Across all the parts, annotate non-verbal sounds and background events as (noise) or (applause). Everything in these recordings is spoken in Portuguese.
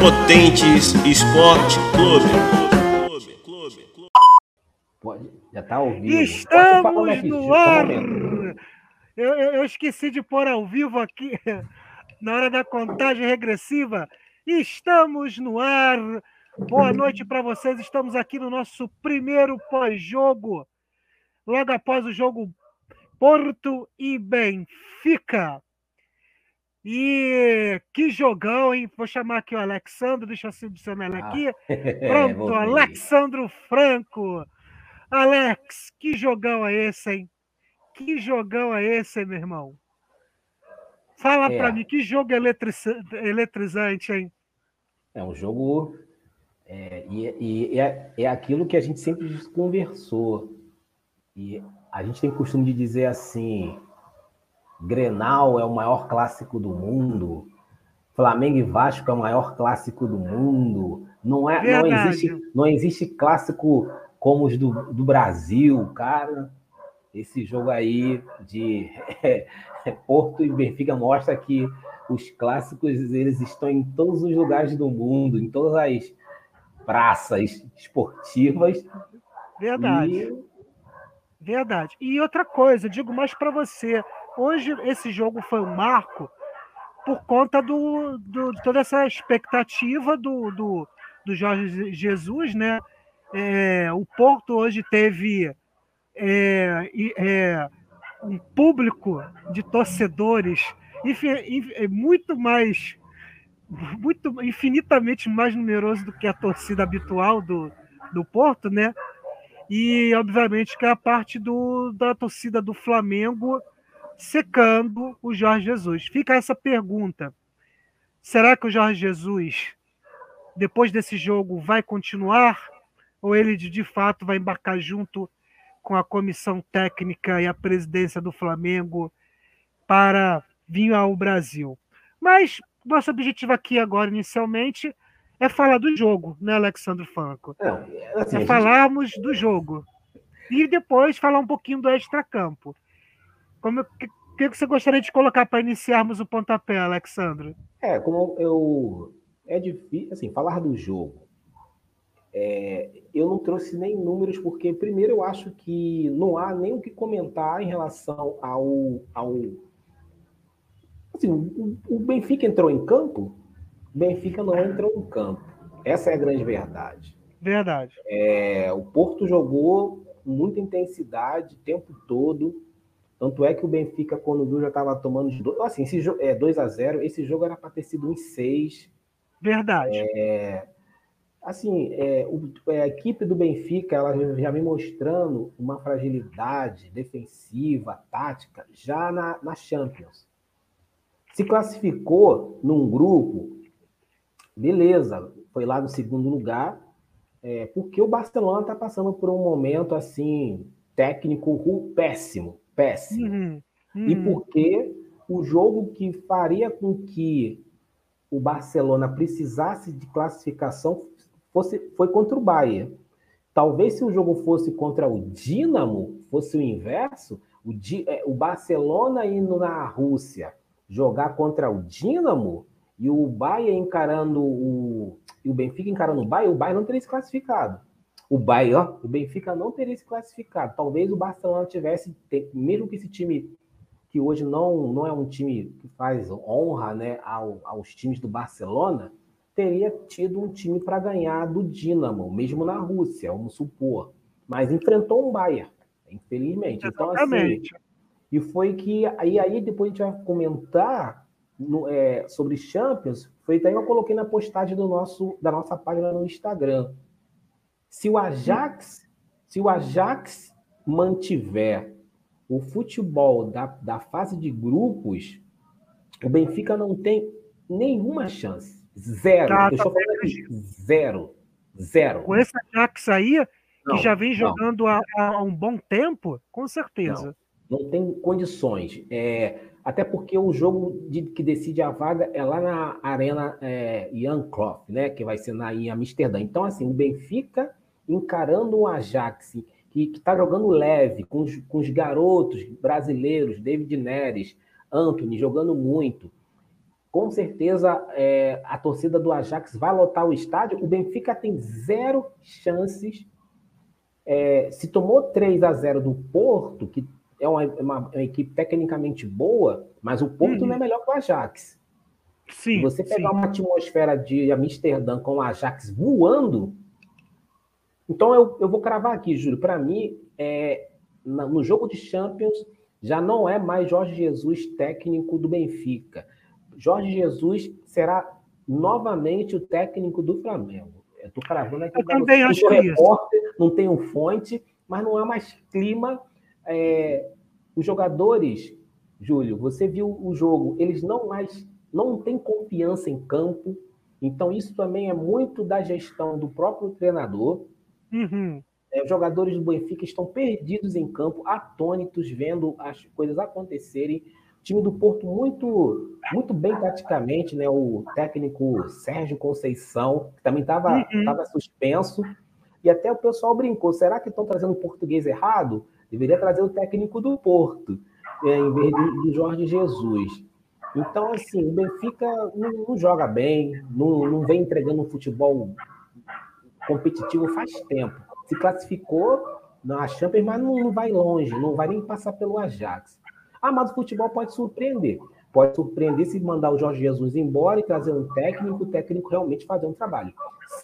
Potentes Esporte Clube. Pode, já tá ao vivo. Estamos no ar! Eu, eu, eu esqueci de pôr ao vivo aqui, (laughs) na hora da contagem regressiva. Estamos no ar. Boa noite para vocês. Estamos aqui no nosso primeiro pós-jogo, logo após o jogo Porto e Benfica. E que jogão, hein? Vou chamar aqui o Alexandre, deixa eu selecionar ele aqui. Ah, (laughs) Pronto, Alexandro Franco. Alex, que jogão é esse, hein? Que jogão é esse, meu irmão? Fala é. para mim, que jogo eletrizante, hein? É um jogo. É, e, e é, é aquilo que a gente sempre conversou. E a gente tem costume de dizer assim: Grenal é o maior clássico do mundo, Flamengo e Vasco é o maior clássico do mundo. Não, é, não, existe, não existe clássico como os do, do Brasil, cara. Esse jogo aí de (laughs) Porto e Benfica mostra que os clássicos eles estão em todos os lugares do mundo, em todas as praças esportivas. Verdade. E... Verdade. E outra coisa, digo mais para você, hoje esse jogo foi um marco por conta do, do toda essa expectativa do, do, do Jorge Jesus, né? É, o Porto hoje teve é, é, um público de torcedores é muito mais, muito infinitamente mais numeroso do que a torcida habitual do, do Porto, né? E obviamente que a parte do, da torcida do Flamengo secando o Jorge Jesus. Fica essa pergunta: será que o Jorge Jesus, depois desse jogo, vai continuar? Ou ele de fato vai embarcar junto com a comissão técnica e a presidência do Flamengo para vir ao Brasil? Mas nosso objetivo aqui agora, inicialmente, é falar do jogo, né, Alexandre Franco? É, assim, é falarmos gente... do jogo. E depois falar um pouquinho do extracampo. Como, o que, que você gostaria de colocar para iniciarmos o pontapé, Alexandre? É, como eu. É difícil, assim, falar do jogo. É, eu não trouxe nem números, porque, primeiro, eu acho que não há nem o que comentar em relação ao. ao assim, o, o Benfica entrou em campo, o Benfica não entrou em campo. Essa é a grande verdade. Verdade. É, o Porto jogou com muita intensidade o tempo todo. Tanto é que o Benfica, quando viu, já estava tomando dois. Assim, esse jogo é 2 a 0 Esse jogo era para ter sido em 6. Verdade. É, assim, é, o, é, a equipe do Benfica ela já vem mostrando uma fragilidade defensiva, tática, já na, na Champions. Se classificou num grupo, beleza, foi lá no segundo lugar, é, porque o Barcelona está passando por um momento assim técnico péssimo péssimo. Uhum, uhum. E porque o jogo que faria com que o Barcelona precisasse de classificação fosse, foi contra o Bayern. Talvez se o jogo fosse contra o Dinamo, fosse o inverso, o, é, o Barcelona indo na Rússia jogar contra o Dinamo e o Bayern encarando o e o Benfica encarando o Bayern, o Bayern não teria se classificado o Bahia, o Benfica não teria se classificado. Talvez o Barcelona tivesse, mesmo que esse time que hoje não, não é um time que faz honra né, ao, aos times do Barcelona, teria tido um time para ganhar do Dinamo, mesmo na Rússia, vamos supor. Mas enfrentou um Bayern, infelizmente. Então, assim, e foi que. Aí, aí depois a gente vai comentar no, é, sobre Champions. Foi daí que eu coloquei na postagem do nosso, da nossa página no Instagram. Se o Ajax, se o Ajax mantiver o futebol da, da fase de grupos, o Benfica não tem nenhuma chance. Zero. Tá, Eu estou tá falando aqui. Zero. Zero. Com esse Ajax aí, não, que já vem jogando há, há, um bom tempo, com certeza. Não, não tem condições. É, até porque o jogo de, que decide a vaga é lá na Arena é, Jan Klopp, né? Que vai ser na, em Amsterdã. Então, assim, o Benfica encarando um Ajax que está jogando leve, com os, com os garotos brasileiros, David Neres, Anthony, jogando muito. com certeza é, a torcida do Ajax vai lotar o estádio. O Benfica tem zero chances. É, se tomou 3 a 0 do Porto, que é uma, uma, uma equipe tecnicamente boa, mas o Porto uhum. não é melhor que o Ajax. Sim, se você pegar sim. uma atmosfera de Amsterdã com o Ajax voando, então eu, eu vou cravar aqui, Júlio. Para mim, é, no jogo de Champions, já não é mais Jorge Jesus técnico do Benfica. Jorge Jesus será novamente o técnico do Flamengo. Estou cravando aqui. Eu também acho repórter, isso. Não tenho fonte, mas não há mais clima. É, os jogadores, Júlio, você viu o jogo, eles não mais não têm confiança em campo. Então, isso também é muito da gestão do próprio treinador. Uhum. É, os jogadores do Benfica estão perdidos em campo, atônitos, vendo as coisas acontecerem. O time do Porto muito, muito bem taticamente, né? O técnico Sérgio Conceição, que também estava uhum. suspenso. E até o pessoal brincou: será que estão trazendo português errado? Deveria trazer o técnico do Porto, é, em vez de, de Jorge Jesus. Então, assim, o Benfica não, não joga bem, não, não vem entregando um futebol competitivo faz tempo se classificou na Champions, mas não, não vai longe, não vai nem passar pelo Ajax. Ah, mas o futebol pode surpreender. Pode surpreender se mandar o Jorge Jesus embora e trazer um técnico, o técnico realmente fazer um trabalho.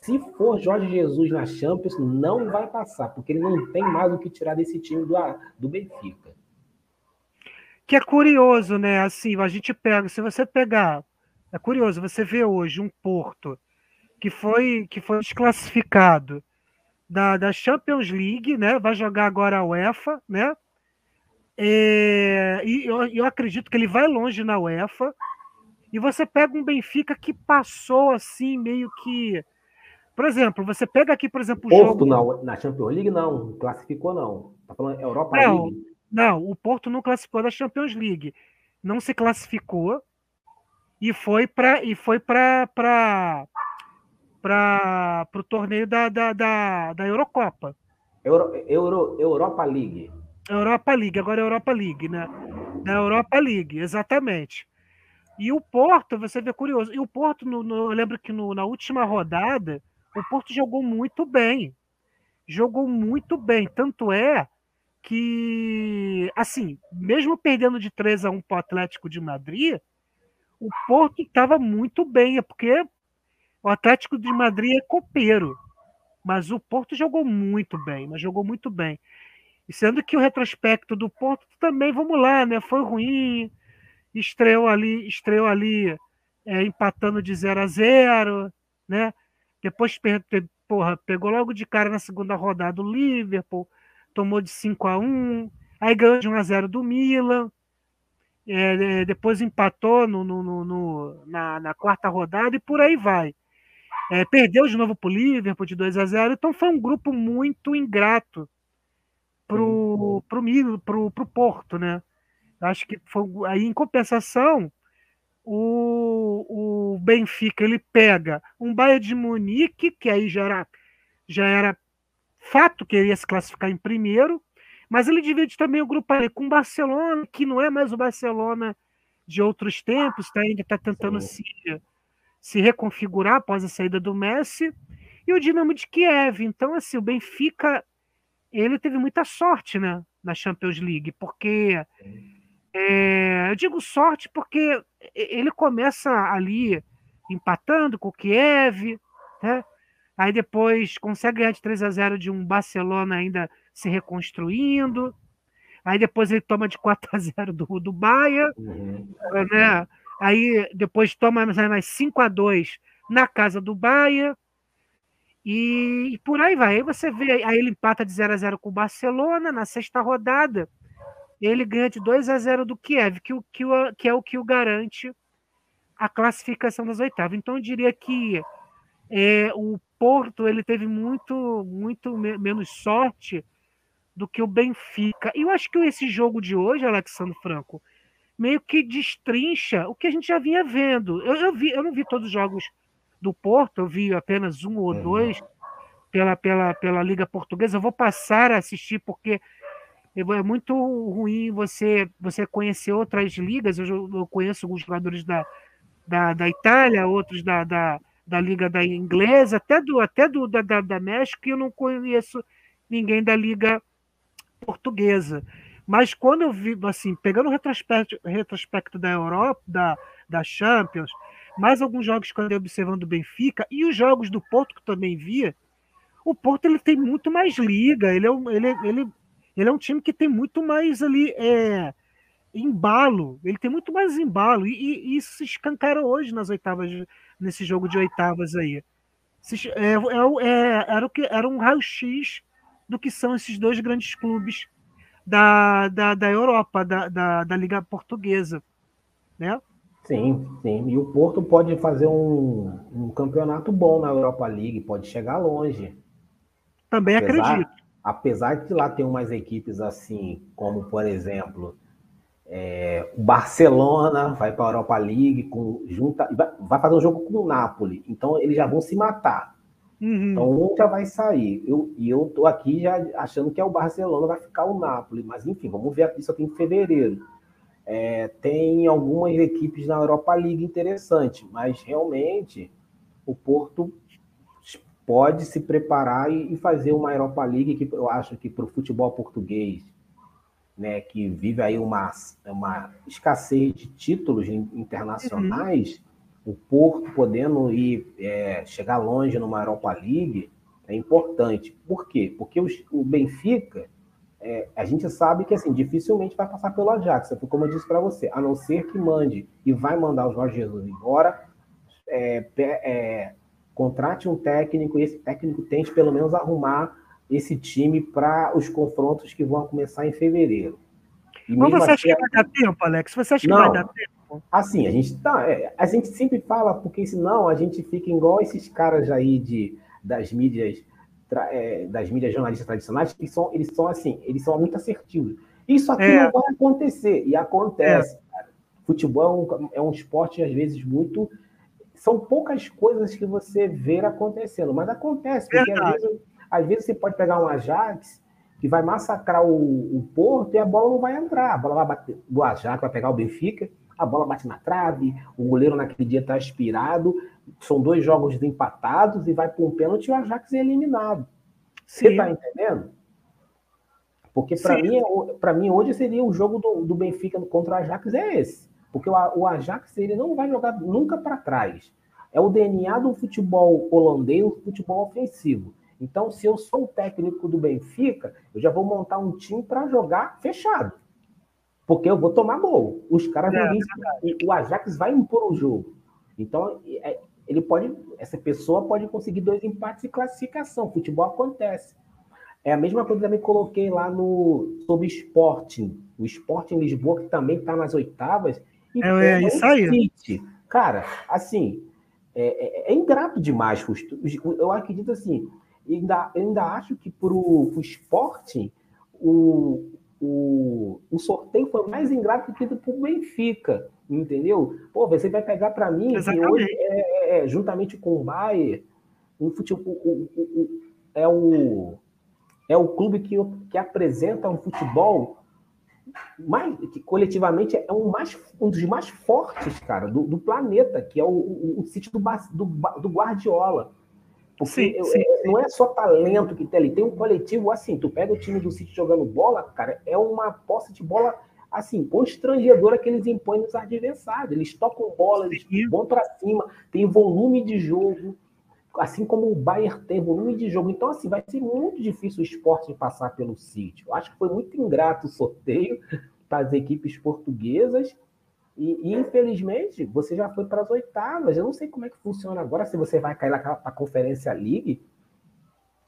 Se for Jorge Jesus na Champions, não vai passar, porque ele não tem mais o que tirar desse time do, do Benfica. Que é curioso, né? Assim, a gente pega, se você pegar, é curioso, você vê hoje um Porto que foi que foi desclassificado da, da Champions League, né? Vai jogar agora a UEFA, né? É, e eu, eu acredito que ele vai longe na UEFA. E você pega um Benfica que passou assim, meio que. Por exemplo, você pega aqui, por exemplo, o Porto jogo... na, na Champions League não, classificou não. Tá falando Europa não, League? Não, o Porto não classificou da Champions League. Não se classificou e foi para e foi para para o torneio da, da, da, da Eurocopa. Euro, Euro, Europa League. Europa League, agora é Europa League, né? Da Europa League, exatamente. E o Porto, você vê curioso, e o Porto, no, no, eu lembro que no, na última rodada, o Porto jogou muito bem. Jogou muito bem. Tanto é que, assim, mesmo perdendo de 3 a 1 para o Atlético de Madrid, o Porto estava muito bem, é porque o Atlético de Madrid é copeiro, mas o Porto jogou muito bem, mas jogou muito bem. E sendo que o retrospecto do Porto também, vamos lá, né? Foi ruim, estreou ali, estreou ali é, empatando de 0 a 0, né? Depois porra, pegou logo de cara na segunda rodada o Liverpool, tomou de 5 a 1, aí ganhou de 1 a 0 do Milan. É, é, depois empatou no, no, no, na, na quarta rodada e por aí vai. É, perdeu de novo para o Liverpool de 2 a 0 então foi um grupo muito ingrato pro, pro, pro, pro Porto, né? Acho que foi aí em compensação o, o Benfica ele pega um Bayern de Munique que aí já era já era fato que ele ia se classificar em primeiro, mas ele divide também o grupo ali com o Barcelona, que não é mais o Barcelona de outros tempos, tá, ainda está tentando Sim. se se reconfigurar após a saída do Messi, e o Dinamo de Kiev. Então, assim, o Benfica ele teve muita sorte né, na Champions League, porque é, eu digo sorte porque ele começa ali empatando com o Kiev, né? aí depois consegue ganhar de 3 a 0 de um Barcelona ainda se reconstruindo, aí depois ele toma de 4 a 0 do, do Bayern, uhum. né? Aí depois toma mais 5 a 2 na casa do Bahia. E, e, por aí vai. Aí você vê, aí ele empata de 0 a 0 com o Barcelona na sexta rodada. Ele ganha de 2 a 0 do Kiev, que, o, que, o, que é o que o garante a classificação das oitavas. Então eu diria que é, o Porto ele teve muito, muito menos sorte do que o Benfica. E eu acho que esse jogo de hoje, Alexandre Franco, meio que destrincha o que a gente já vinha vendo. Eu, eu, vi, eu não vi todos os jogos do Porto, eu vi apenas um ou dois pela, pela, pela Liga Portuguesa. Eu vou passar a assistir porque é muito ruim você você conhecer outras ligas. Eu, eu conheço alguns jogadores da, da, da Itália, outros da, da, da Liga da Inglesa, até do, até do da, da, da México, e eu não conheço ninguém da Liga Portuguesa. Mas quando eu vi, assim, pegando o retrospecto, retrospecto da Europa, da, da Champions, mais alguns jogos que eu andei observando do Benfica, e os jogos do Porto, que eu também via, o Porto ele tem muito mais liga, ele é um, ele, ele, ele é um time que tem muito mais ali é, embalo, ele tem muito mais embalo, e, e isso se escancara hoje nas oitavas, nesse jogo de oitavas aí. É, é, é, era, o que, era um raio-x do que são esses dois grandes clubes da, da, da Europa, da, da, da Liga Portuguesa. Né? Sim, sim. E o Porto pode fazer um, um campeonato bom na Europa League, pode chegar longe. Também apesar, acredito. Apesar de lá ter umas equipes assim, como por exemplo, é, o Barcelona vai para a Europa League, com, junta, vai fazer um jogo com o Napoli. Então eles já vão se matar. Uhum. Então já vai sair. Eu, e eu tô aqui já achando que é o Barcelona, vai ficar o Napoli. Mas enfim, vamos ver isso aqui em fevereiro. É, tem algumas equipes na Europa League interessantes, mas realmente o Porto pode se preparar e, fazer uma Europa League que eu acho que para o futebol português, né, que vive aí uma, uma escassez de títulos internacionais, uhum. O Porto podendo ir é, chegar longe numa Europa League é importante. Por quê? Porque os, o Benfica é, a gente sabe que assim dificilmente vai passar pelo Ajax, como eu disse para você, a não ser que mande e vai mandar o Jorge Jesus embora, é, é, contrate um técnico e esse técnico tente pelo menos arrumar esse time para os confrontos que vão começar em fevereiro. E Mas você acha que vai dar tempo, Alex? Você acha não, que vai dar tempo? Assim, a gente tá, é, a gente sempre fala porque senão a gente fica igual esses caras aí de das mídias é, das mídias jornalistas tradicionais, que são, eles são assim, eles são muito assertivos. Isso aqui é. não vai acontecer, e acontece. É. Futebol é um, é um esporte, às vezes, muito. São poucas coisas que você vê acontecendo, mas acontece, porque às vezes, às vezes, você pode pegar um Ajax que vai massacrar o, o Porto e a bola não vai entrar. A bola vai bater do Ajax, vai pegar o Benfica, a bola bate na trave, o goleiro naquele dia está aspirado, são dois jogos empatados e vai para um pênalti e o Ajax é eliminado. Você está entendendo? Porque para mim, para mim hoje seria o jogo do, do Benfica contra o Ajax é esse. Porque o, o Ajax ele não vai jogar nunca para trás. É o DNA do futebol holandês, o futebol ofensivo. Então, se eu sou o técnico do Benfica, eu já vou montar um time para jogar fechado. Porque eu vou tomar gol. Os caras é, vão vir, o Ajax vai impor o jogo. Então, é, ele pode, essa pessoa pode conseguir dois empates e classificação. Futebol acontece. É a mesma coisa que eu me coloquei lá no sobre Sporting. O Sporting Lisboa, que também está nas oitavas. E é, é isso aí. City. Cara, assim, é, é, é, ingrato demais. Eu acredito assim, ainda, ainda acho que para o Sporting, o, o, o sorteio foi mais ingrato que o Benfica, entendeu? Pô, você vai pegar para mim que hoje, é, é, é, juntamente com o Bayern, um futebol, o, o, o, é, o, é o clube que, que apresenta um futebol mais, que coletivamente é um, mais, um dos mais fortes, cara, do, do planeta, que é o, o, o sítio do, do, do Guardiola. Porque sim, sim, não é só talento que tem ali, tem um coletivo assim. Tu pega o time do City jogando bola, cara, é uma posse de bola assim, constrangedora que eles impõem nos adversários. Eles tocam bola, eles vão para cima, tem volume de jogo, assim como o Bayern tem volume de jogo. Então, assim, vai ser muito difícil o esporte passar pelo City. Eu acho que foi muito ingrato o sorteio (laughs) para as equipes portuguesas e, e, infelizmente, você já foi para as oitavas. Eu não sei como é que funciona agora, se você vai cair para a Conferência League.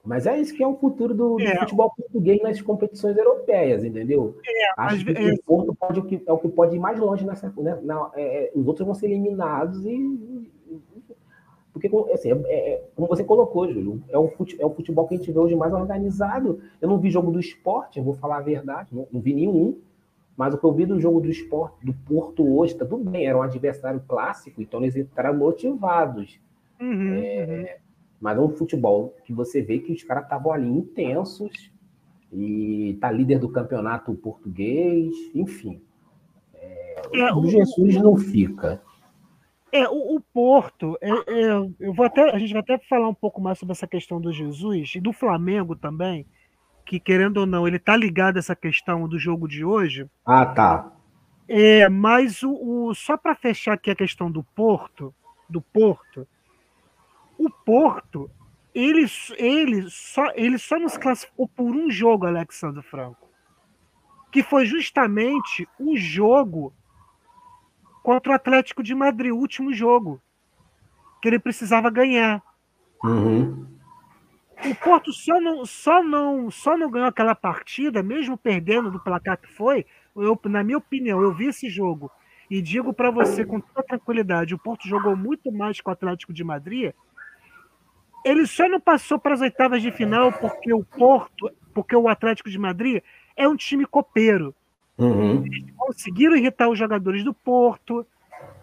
Mas é isso que é o futuro do, é. do futebol português nas competições europeias, entendeu? É, Acho que é... o Porto pode, é o que pode ir mais longe nessa. Né? Na, é, é, os outros vão ser eliminados e. Porque, assim, é, é, como você colocou, Júlio, é o, fute, é o futebol que a gente vê hoje mais organizado. Eu não vi jogo do esporte, vou falar a verdade, não, não vi nenhum. Mas o que eu vi do jogo do esporte, do Porto hoje, tá tudo bem, era um adversário clássico, então eles entraram motivados. Uhum, é, uhum. Mas é um futebol que você vê que os caras estavam ali intensos e tá líder do campeonato português, enfim. É, é, o Jesus não fica. É, o, o Porto, é, é, eu vou até, a gente vai até falar um pouco mais sobre essa questão do Jesus e do Flamengo também, que querendo ou não, ele está ligado a essa questão do jogo de hoje. Ah, tá. É, mas o, o só para fechar aqui a questão do Porto, do Porto, o Porto, ele, ele, só, ele só nos classificou por um jogo, Alexandre Franco, que foi justamente o jogo contra o Atlético de Madrid, o último jogo, que ele precisava ganhar. Uhum. O Porto só não, só, não, só não ganhou aquela partida, mesmo perdendo do placar que foi. Eu, na minha opinião, eu vi esse jogo e digo para você com toda tranquilidade: o Porto jogou muito mais com o Atlético de Madrid. Ele só não passou para as oitavas de final porque o Porto, porque o Atlético de Madrid é um time copeiro. Uhum. Eles conseguiram irritar os jogadores do Porto.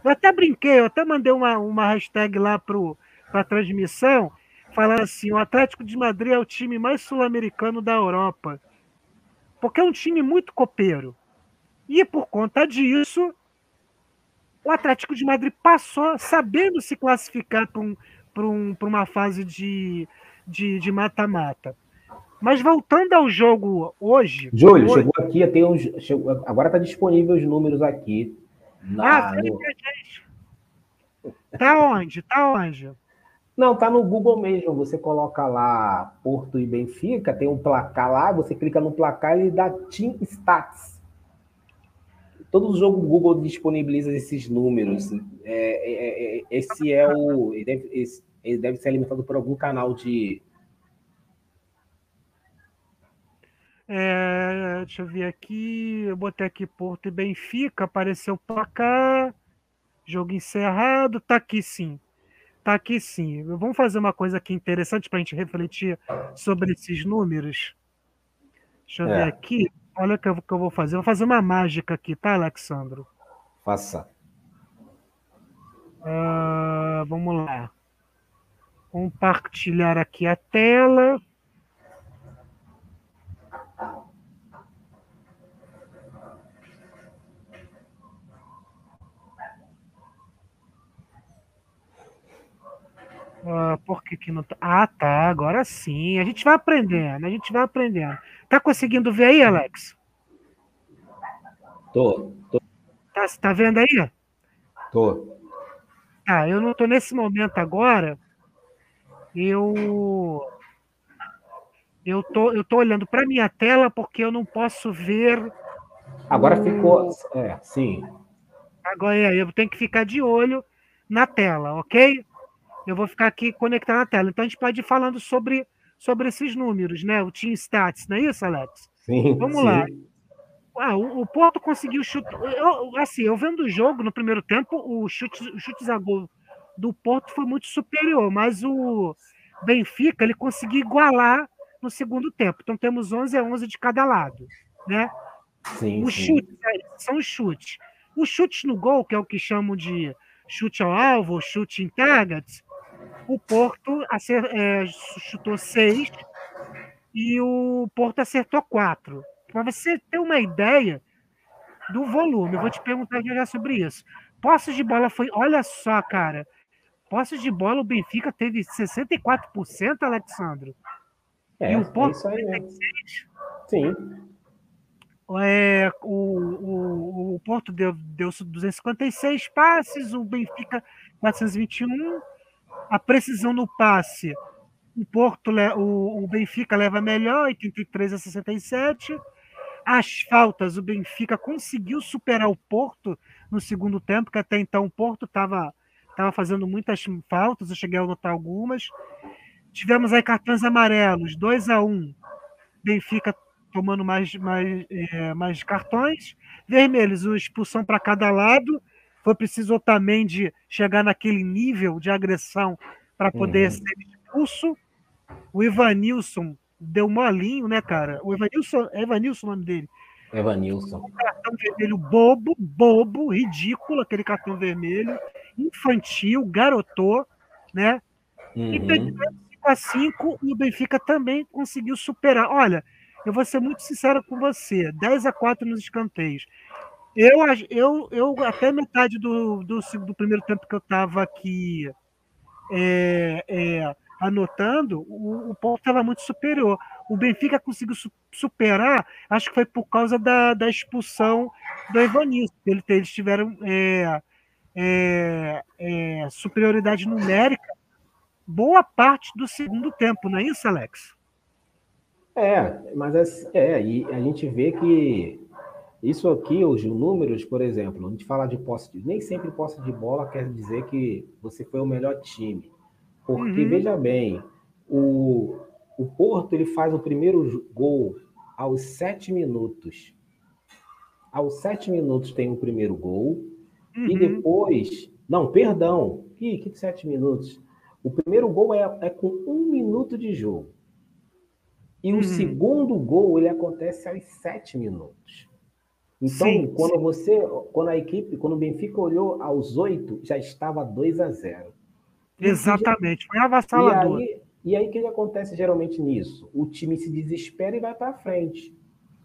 Eu até brinquei, eu até mandei uma, uma hashtag lá para a transmissão, falando assim: o Atlético de Madrid é o time mais sul-americano da Europa. Porque é um time muito copeiro. E por conta disso, o Atlético de Madrid passou sabendo se classificar para um, um, uma fase de mata-mata. Mas voltando ao jogo hoje. Júlio, hoje... chegou aqui, tem uns, chegou, agora está disponível os números aqui. Na, ah, no... Tá onde? Tá onde? Não, tá no Google mesmo. Você coloca lá Porto e Benfica, tem um placar lá, você clica no placar e dá Team Stats. Todo jogo Google disponibiliza esses números. É, é, é, esse é o. Ele deve, esse, ele deve ser alimentado por algum canal de, É, deixa eu ver aqui. Eu botei aqui Porto e Benfica, apareceu o placar. Jogo encerrado. Tá aqui sim. Tá aqui sim. Vamos fazer uma coisa aqui interessante para a gente refletir sobre esses números. Deixa eu é. ver aqui. Olha o que eu, que eu vou fazer. Eu vou fazer uma mágica aqui, tá, Alexandro? Faça. Uh, vamos lá. Compartilhar aqui a tela. Ah, por que, que não tá? Ah, tá. Agora sim. A gente vai aprendendo. A gente vai aprendendo. Tá conseguindo ver aí, Alex? Tô. tô. Tá, tá vendo aí? Tô. Tá, eu não tô nesse momento agora. Eu eu tô, eu tô olhando para minha tela porque eu não posso ver. Agora o... ficou. É, sim. Agora é, eu tenho que ficar de olho na tela, ok? Eu vou ficar aqui conectado na tela. Então a gente pode ir falando sobre, sobre esses números, né? O Team Stats, não é isso, Alex? Sim. Vamos sim. lá. Ah, o, o, Porto conseguiu chutar. Eu, assim, eu vendo o jogo no primeiro tempo, o chute, o chutes a gol do Porto foi muito superior, mas o Benfica ele conseguiu igualar no segundo tempo. Então temos 11 a 11 de cada lado, né? Sim, os sim. chutes são os chutes. Os chutes no gol, que é o que chamam de chute ao alvo, chute em targets, o Porto é, chutou seis e o Porto acertou quatro. Para você ter uma ideia do volume, eu vou te perguntar já sobre isso. Posses de bola foi, olha só, cara. Posses de bola, o Benfica teve 64%, Alexandre. É, e o Porto é isso aí Sim. É, o, o, o Porto deu, deu 256 passes, o Benfica 421 a precisão no passe, o Porto, o, o Benfica leva melhor, 83 a 67. As faltas, o Benfica conseguiu superar o Porto no segundo tempo, que até então o Porto estava tava fazendo muitas faltas, eu cheguei a notar algumas. Tivemos aí cartões amarelos, 2 a 1 Benfica tomando mais, mais, é, mais cartões. Vermelhos, uma expulsão para cada lado foi preciso Otamendi chegar naquele nível de agressão para poder uhum. ser expulso. O Ivanilson deu molinho, né, cara? O Ivanilson, é Ivanilson o nome dele. Evanilson. Um cartão vermelho bobo, bobo, ridículo, aquele cartão vermelho, infantil, garotô, né? Uhum. E perdeu 5 a 5 e o Benfica também conseguiu superar. Olha, eu vou ser muito sincero com você: 10 a 4 nos escanteios. Eu, eu, eu até metade do, do, do primeiro tempo que eu estava aqui é, é, anotando, o, o Porto estava muito superior. O Benfica conseguiu su superar, acho que foi por causa da, da expulsão do Evanilson. Ele, eles tiveram é, é, é, superioridade numérica boa parte do segundo tempo, não é isso, Alex? É, mas é, é e a gente vê que isso aqui, os números, por exemplo, a gente fala de posse de. Nem sempre posse de bola quer dizer que você foi o melhor time. Porque, uhum. veja bem, o, o Porto ele faz o primeiro gol aos sete minutos. Aos sete minutos tem o primeiro gol. Uhum. E depois. Não, perdão. Que, que sete minutos? O primeiro gol é, é com um minuto de jogo. E o uhum. segundo gol ele acontece aos sete minutos. Então, sim, quando sim. você, quando a equipe, quando o Benfica olhou aos oito, já estava 2 a 0. Exatamente, foi avassalador. E aí, o que acontece geralmente nisso? O time se desespera e vai para frente.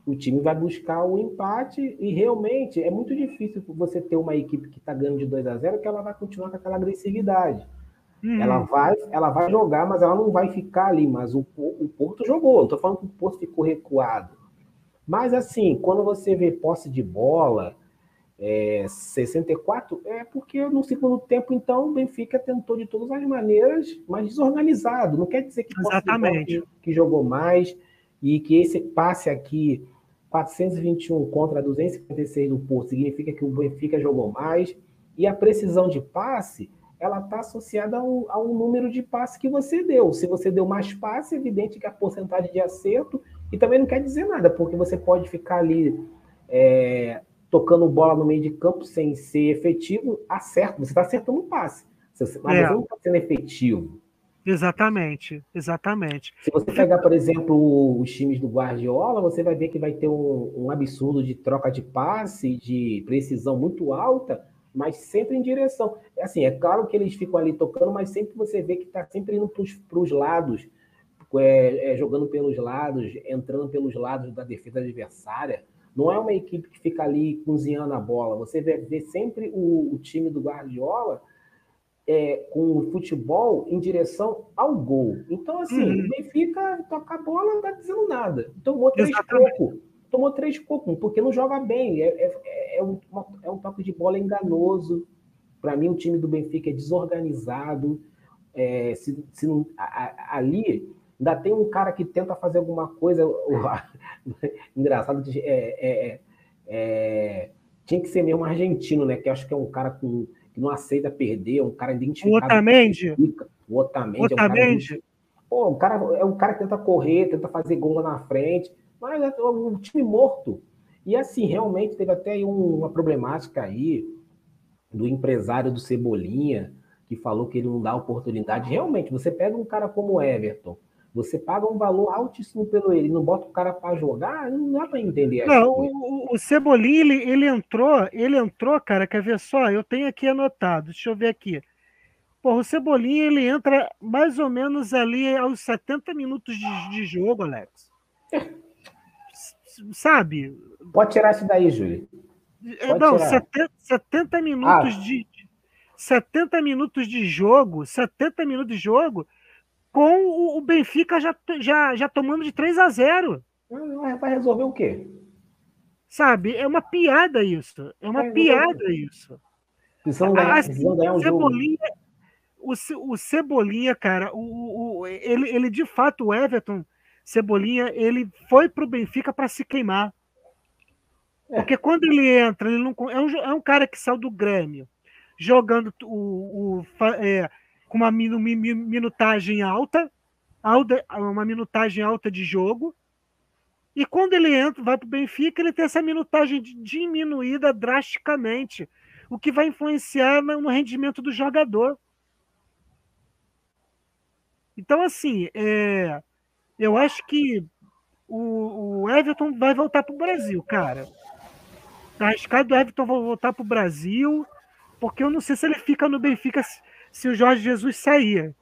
O time vai buscar o empate e realmente é muito difícil você ter uma equipe que está ganhando de 2 a 0 que ela vai continuar com aquela agressividade. Uhum. Ela, vai, ela vai jogar, mas ela não vai ficar ali. Mas o, o Porto jogou. Não estou falando que o Porto ficou recuado. Mas assim, quando você vê posse de bola, é, 64, é porque no segundo tempo, então, o Benfica tentou de todas as maneiras, mas desorganizado. Não quer dizer que, Exatamente. Que, que jogou mais e que esse passe aqui, 421 contra 256 do Porto, significa que o Benfica jogou mais. E a precisão de passe, ela está associada ao, ao número de passe que você deu. Se você deu mais passe, é evidente que a porcentagem de acerto e também não quer dizer nada, porque você pode ficar ali é, tocando bola no meio de campo sem ser efetivo, acerta, você está acertando o passe. Mas é. você não está sendo efetivo. Exatamente, exatamente. Se você pegar, por exemplo, os times do Guardiola, você vai ver que vai ter um, um absurdo de troca de passe, de precisão muito alta, mas sempre em direção. Assim, é claro que eles ficam ali tocando, mas sempre você vê que está sempre indo para os lados é, é, jogando pelos lados, entrando pelos lados da defesa adversária. Não é uma equipe que fica ali cozinhando a bola. Você vê, vê sempre o, o, time do Guardiola é, com o futebol em direção ao gol. Então, assim, uhum. o Benfica toca a bola, não tá dizendo nada. Tomou três pouco. Tomou três pouco, porque não joga bem. É, é, é, um, é um toque de bola enganoso. Para mim, o time do Benfica é desorganizado. É, se, se não, a, a, ali Ainda tem um cara que tenta fazer alguma coisa. (laughs) Engraçado, é, é, é, é, tinha que ser mesmo argentino, né? Que acho que é um cara com, que não aceita perder, é um cara identificado. O Otamendi. O Otamendi. Otamendi. É um Pô, o cara é um cara que tenta correr, tenta fazer gol na frente, mas é um time morto. E assim, realmente teve até uma problemática aí do empresário do Cebolinha, que falou que ele não dá oportunidade. Realmente, você pega um cara como o Everton, você paga um valor altíssimo pelo ele, não bota o cara para jogar, não dá para entender. Não, o, o Cebolinha, ele, ele entrou, ele entrou, cara, quer ver só? Eu tenho aqui anotado, deixa eu ver aqui. Porra, o Cebolinha, ele entra mais ou menos ali aos 70 minutos de, de jogo, Alex. Sabe? Pode tirar isso daí, Júlio. É, não, 70, 70, minutos ah. de 70 minutos de jogo, 70 minutos de jogo, com o Benfica já, já, já tomando de 3 a 0. Vai resolver o quê? Sabe? É uma piada isso. É uma piada isso. Ganhar, assim, ganhar um Cebolinha, jogo. O, o Cebolinha, cara, o, o, ele, ele de fato, o Everton Cebolinha, ele foi pro Benfica para se queimar. É. Porque quando ele entra, ele não, é, um, é um cara que saiu do Grêmio, jogando o, o é, com uma minutagem alta, uma minutagem alta de jogo. E quando ele entra, vai para o Benfica, ele tem essa minutagem diminuída drasticamente, o que vai influenciar no rendimento do jogador. Então, assim, é, eu acho que o, o Everton vai voltar para o Brasil, cara. Tá arriscado o Everton voltar para o Brasil, porque eu não sei se ele fica no Benfica se o Jorge Jesus sair.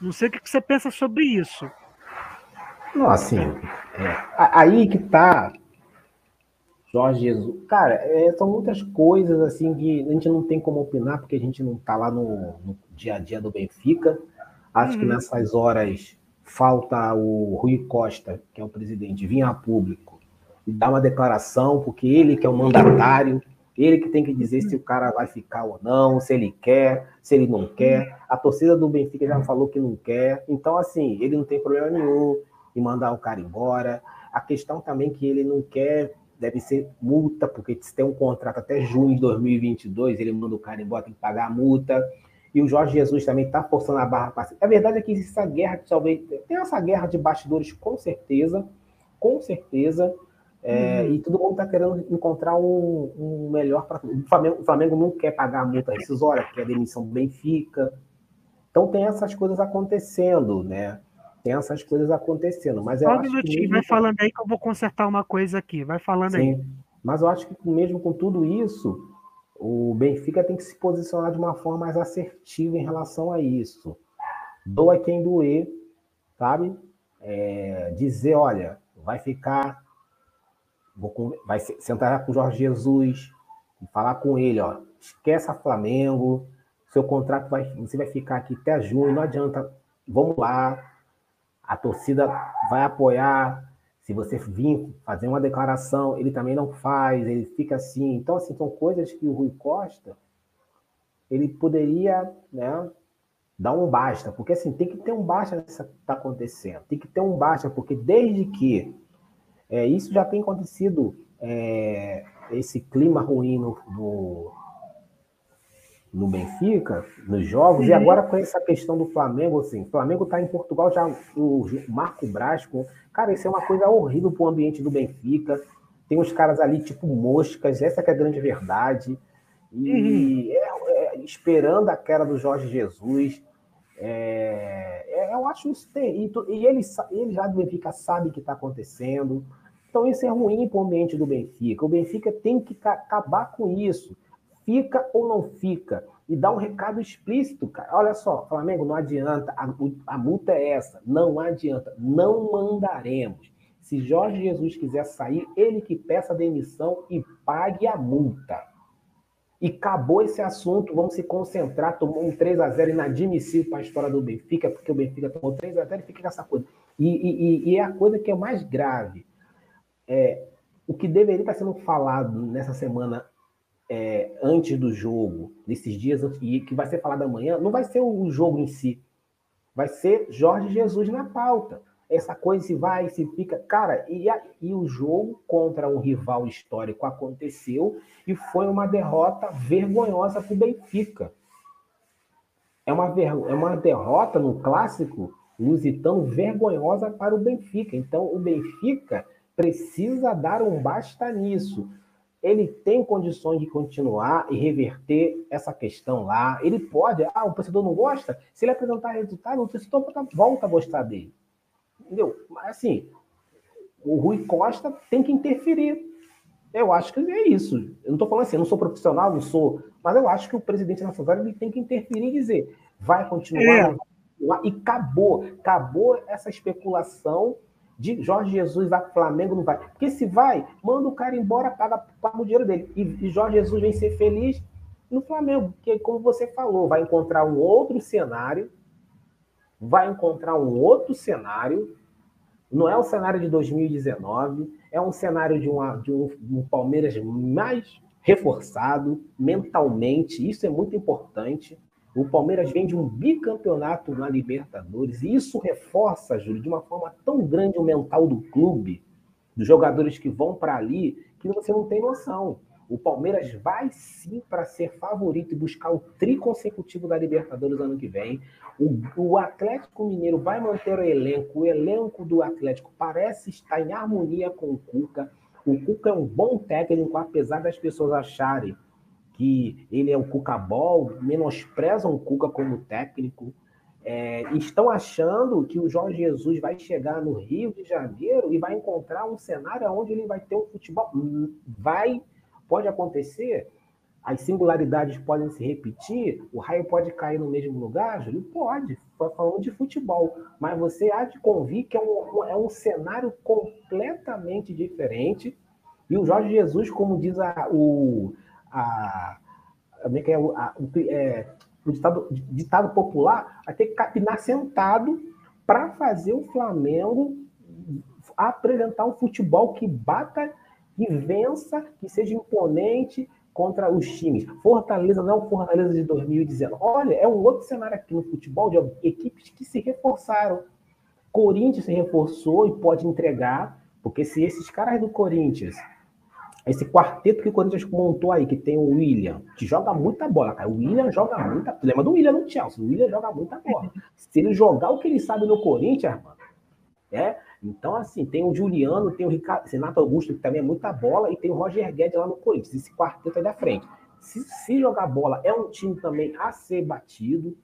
Não sei o que você pensa sobre isso. Não, assim, é, aí que tá. Jorge Jesus. Cara, é, são muitas coisas assim que a gente não tem como opinar, porque a gente não está lá no, no, dia a dia do Benfica. Acho uhum. que nessas horas falta o Rui Costa, que é o presidente, vir a público e dar uma declaração, porque ele que é o mandatário, ele que tem que dizer se o cara vai ficar ou não, se ele quer, se ele não quer. A torcida do Benfica já falou que não quer. Então, assim, ele não tem problema nenhum em mandar o cara embora. A questão também que ele não quer deve ser multa, porque se tem um contrato até junho de 2022, ele manda o cara embora, tem que pagar a multa. E o Jorge Jesus também está forçando a barra para A verdade é que existe essa guerra, talvez. Tem essa guerra de bastidores, com certeza, com certeza. É, hum. E todo mundo está querendo encontrar um, um melhor para. O Flamengo, o Flamengo não quer pagar a multa rescisória, a demissão do Benfica. Então tem essas coisas acontecendo, né? tem essas coisas acontecendo. Mas Só um minutinho, vai falando aí que eu vou consertar uma coisa aqui. Vai falando Sim, aí. Mas eu acho que mesmo com tudo isso, o Benfica tem que se posicionar de uma forma mais assertiva em relação a isso. Doa quem doer, sabe? É, dizer, olha, vai ficar, vou, vai sentar com o Jorge Jesus e falar com ele, ó, esqueça Flamengo, seu contrato vai, você vai ficar aqui até junho, não adianta, vamos lá, a torcida vai apoiar. Se você vir fazer uma declaração, ele também não faz, ele fica assim. Então, assim, são coisas que o Rui Costa ele poderia né, dar um basta, porque assim, tem que ter um basta nessa que está acontecendo, tem que ter um basta, porque desde que é, isso já tem acontecido, é, esse clima ruim no, no, no Benfica, nos jogos, uhum. e agora com essa questão do Flamengo, assim, o Flamengo está em Portugal já, o Marco Brasco, cara, isso é uma coisa horrível para o ambiente do Benfica, tem uns caras ali tipo moscas, essa é a grande verdade, e uhum. é, é, esperando a queda do Jorge Jesus, é, é eu acho isso tem, e, e ele, ele já do Benfica sabe o que está acontecendo, então isso é ruim para o ambiente do Benfica, o Benfica tem que acabar com isso, fica ou não fica? E dá um recado explícito, cara. Olha só, Flamengo, não adianta, a, a multa é essa, não adianta, não mandaremos. Se Jorge Jesus quiser sair, ele que peça a demissão e pague a multa. E acabou esse assunto, vamos se concentrar. Tomou um 3 a 0 inadmissível para a história do Benfica, porque o Benfica tomou 3 a 0 e fica com essa coisa. E, e, e é a coisa que é mais grave. É, o que deveria estar sendo falado nessa semana é, antes do jogo, nesses dias, e que vai ser falado amanhã, não vai ser o jogo em si. Vai ser Jorge Jesus na pauta. Essa coisa se vai, se fica. Cara, e, a, e o jogo contra um rival histórico aconteceu e foi uma derrota vergonhosa para o Benfica. É uma, ver, é uma derrota no clássico lusitano vergonhosa para o Benfica. Então, o Benfica precisa dar um basta nisso ele tem condições de continuar e reverter essa questão lá. Ele pode, ah, o torcedor não gosta, se ele apresentar resultado, o torcedor volta a gostar dele. Entendeu? Mas assim, o Rui Costa tem que interferir. Eu acho que é isso. Eu não estou falando assim, eu não sou profissional, não sou, mas eu acho que o presidente nacional ele tem que interferir e dizer, vai continuar, é. vai continuar, e acabou, acabou essa especulação de Jorge Jesus a Flamengo não vai. Porque se vai, manda o cara embora, paga, paga o dinheiro dele. E, e Jorge Jesus vem ser feliz no Flamengo, porque, como você falou, vai encontrar um outro cenário, vai encontrar um outro cenário. Não é o cenário de 2019, é um cenário de, uma, de um, um Palmeiras mais reforçado mentalmente. Isso é muito importante. O Palmeiras vem de um bicampeonato na Libertadores, e isso reforça, Júlio, de uma forma tão grande o mental do clube, dos jogadores que vão para ali, que você não tem noção. O Palmeiras vai sim para ser favorito e buscar o tri consecutivo da Libertadores ano que vem. O, o, Atlético Mineiro vai manter o elenco. O elenco do Atlético parece estar em harmonia com o Cuca. O Cuca é um bom técnico, apesar das pessoas acharem que ele é o Cuca-Ball, menosprezam o Cuca como técnico, é, estão achando que o Jorge Jesus vai chegar no Rio de Janeiro e vai encontrar um cenário onde ele vai ter um futebol. Vai, pode acontecer, as singularidades podem se repetir, o raio pode cair no mesmo lugar, Júlio? Pode, falando de futebol, mas você há de convir que é um, é um cenário completamente diferente E o Jorge Jesus, como diz a, o, a, a, é, é é, o ditado, ditado popular, vai ter que capinar sentado para fazer o Flamengo apresentar um futebol que bata, que vença, que seja imponente contra os times. Fortaleza não Fortaleza de 2019. Olha, é um outro cenário aqui no futebol de equipes que se reforçaram. Corinthians se reforçou e pode entregar, porque se esses caras do Corinthians, esse quarteto que o Corinthians montou aí, que tem o William, que joga muita bola, cara. O William joga muita. Lembra do William no Chelsea? O William joga muita bola. Se ele jogar o que ele sabe no Corinthians, mano, é. Então, assim, tem o Juliano, tem o Ricardo, Renato Augusto, que também é muita bola, e tem o Roger Guedes lá no Corinthians. Esse quarteto aí da frente. Se, se jogar bola, é um time também a ser batido.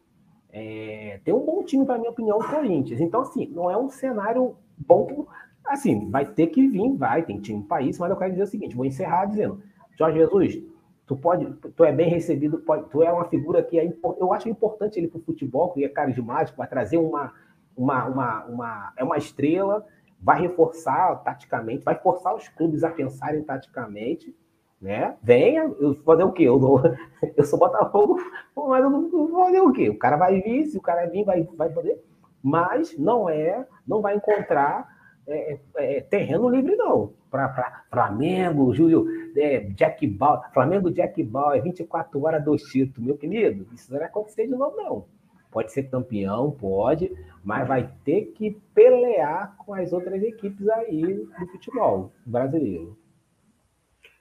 É, tem um bom time, para minha opinião, o Corinthians. Então, assim, não é um cenário bom. Assim, vai ter que vir, vai, tem time para isso, mas eu quero dizer o seguinte: vou encerrar dizendo, Jorge Jesus, tu pode, tu é bem recebido, pode, tu é uma figura que é, eu acho importante ele para o futebol, que é carismático, vai trazer uma uma, uma, uma, é uma estrela, vai reforçar taticamente, vai forçar os clubes a pensarem taticamente, né? Venha, eu fazer o quê? Eu, não, (laughs) eu sou Botafogo, mas eu não vou fazer o quê? O cara vai vir, se o cara vir, vai, vai poder, mas não é, não vai encontrar é, é, é terreno livre, não. Para Flamengo, Júlio, é, Jack Ball, Flamengo Jack Ball, é 24 horas do títulos, meu querido, isso não vai acontecer de novo, não. Pode ser campeão, pode, mas vai ter que pelear com as outras equipes aí do futebol brasileiro.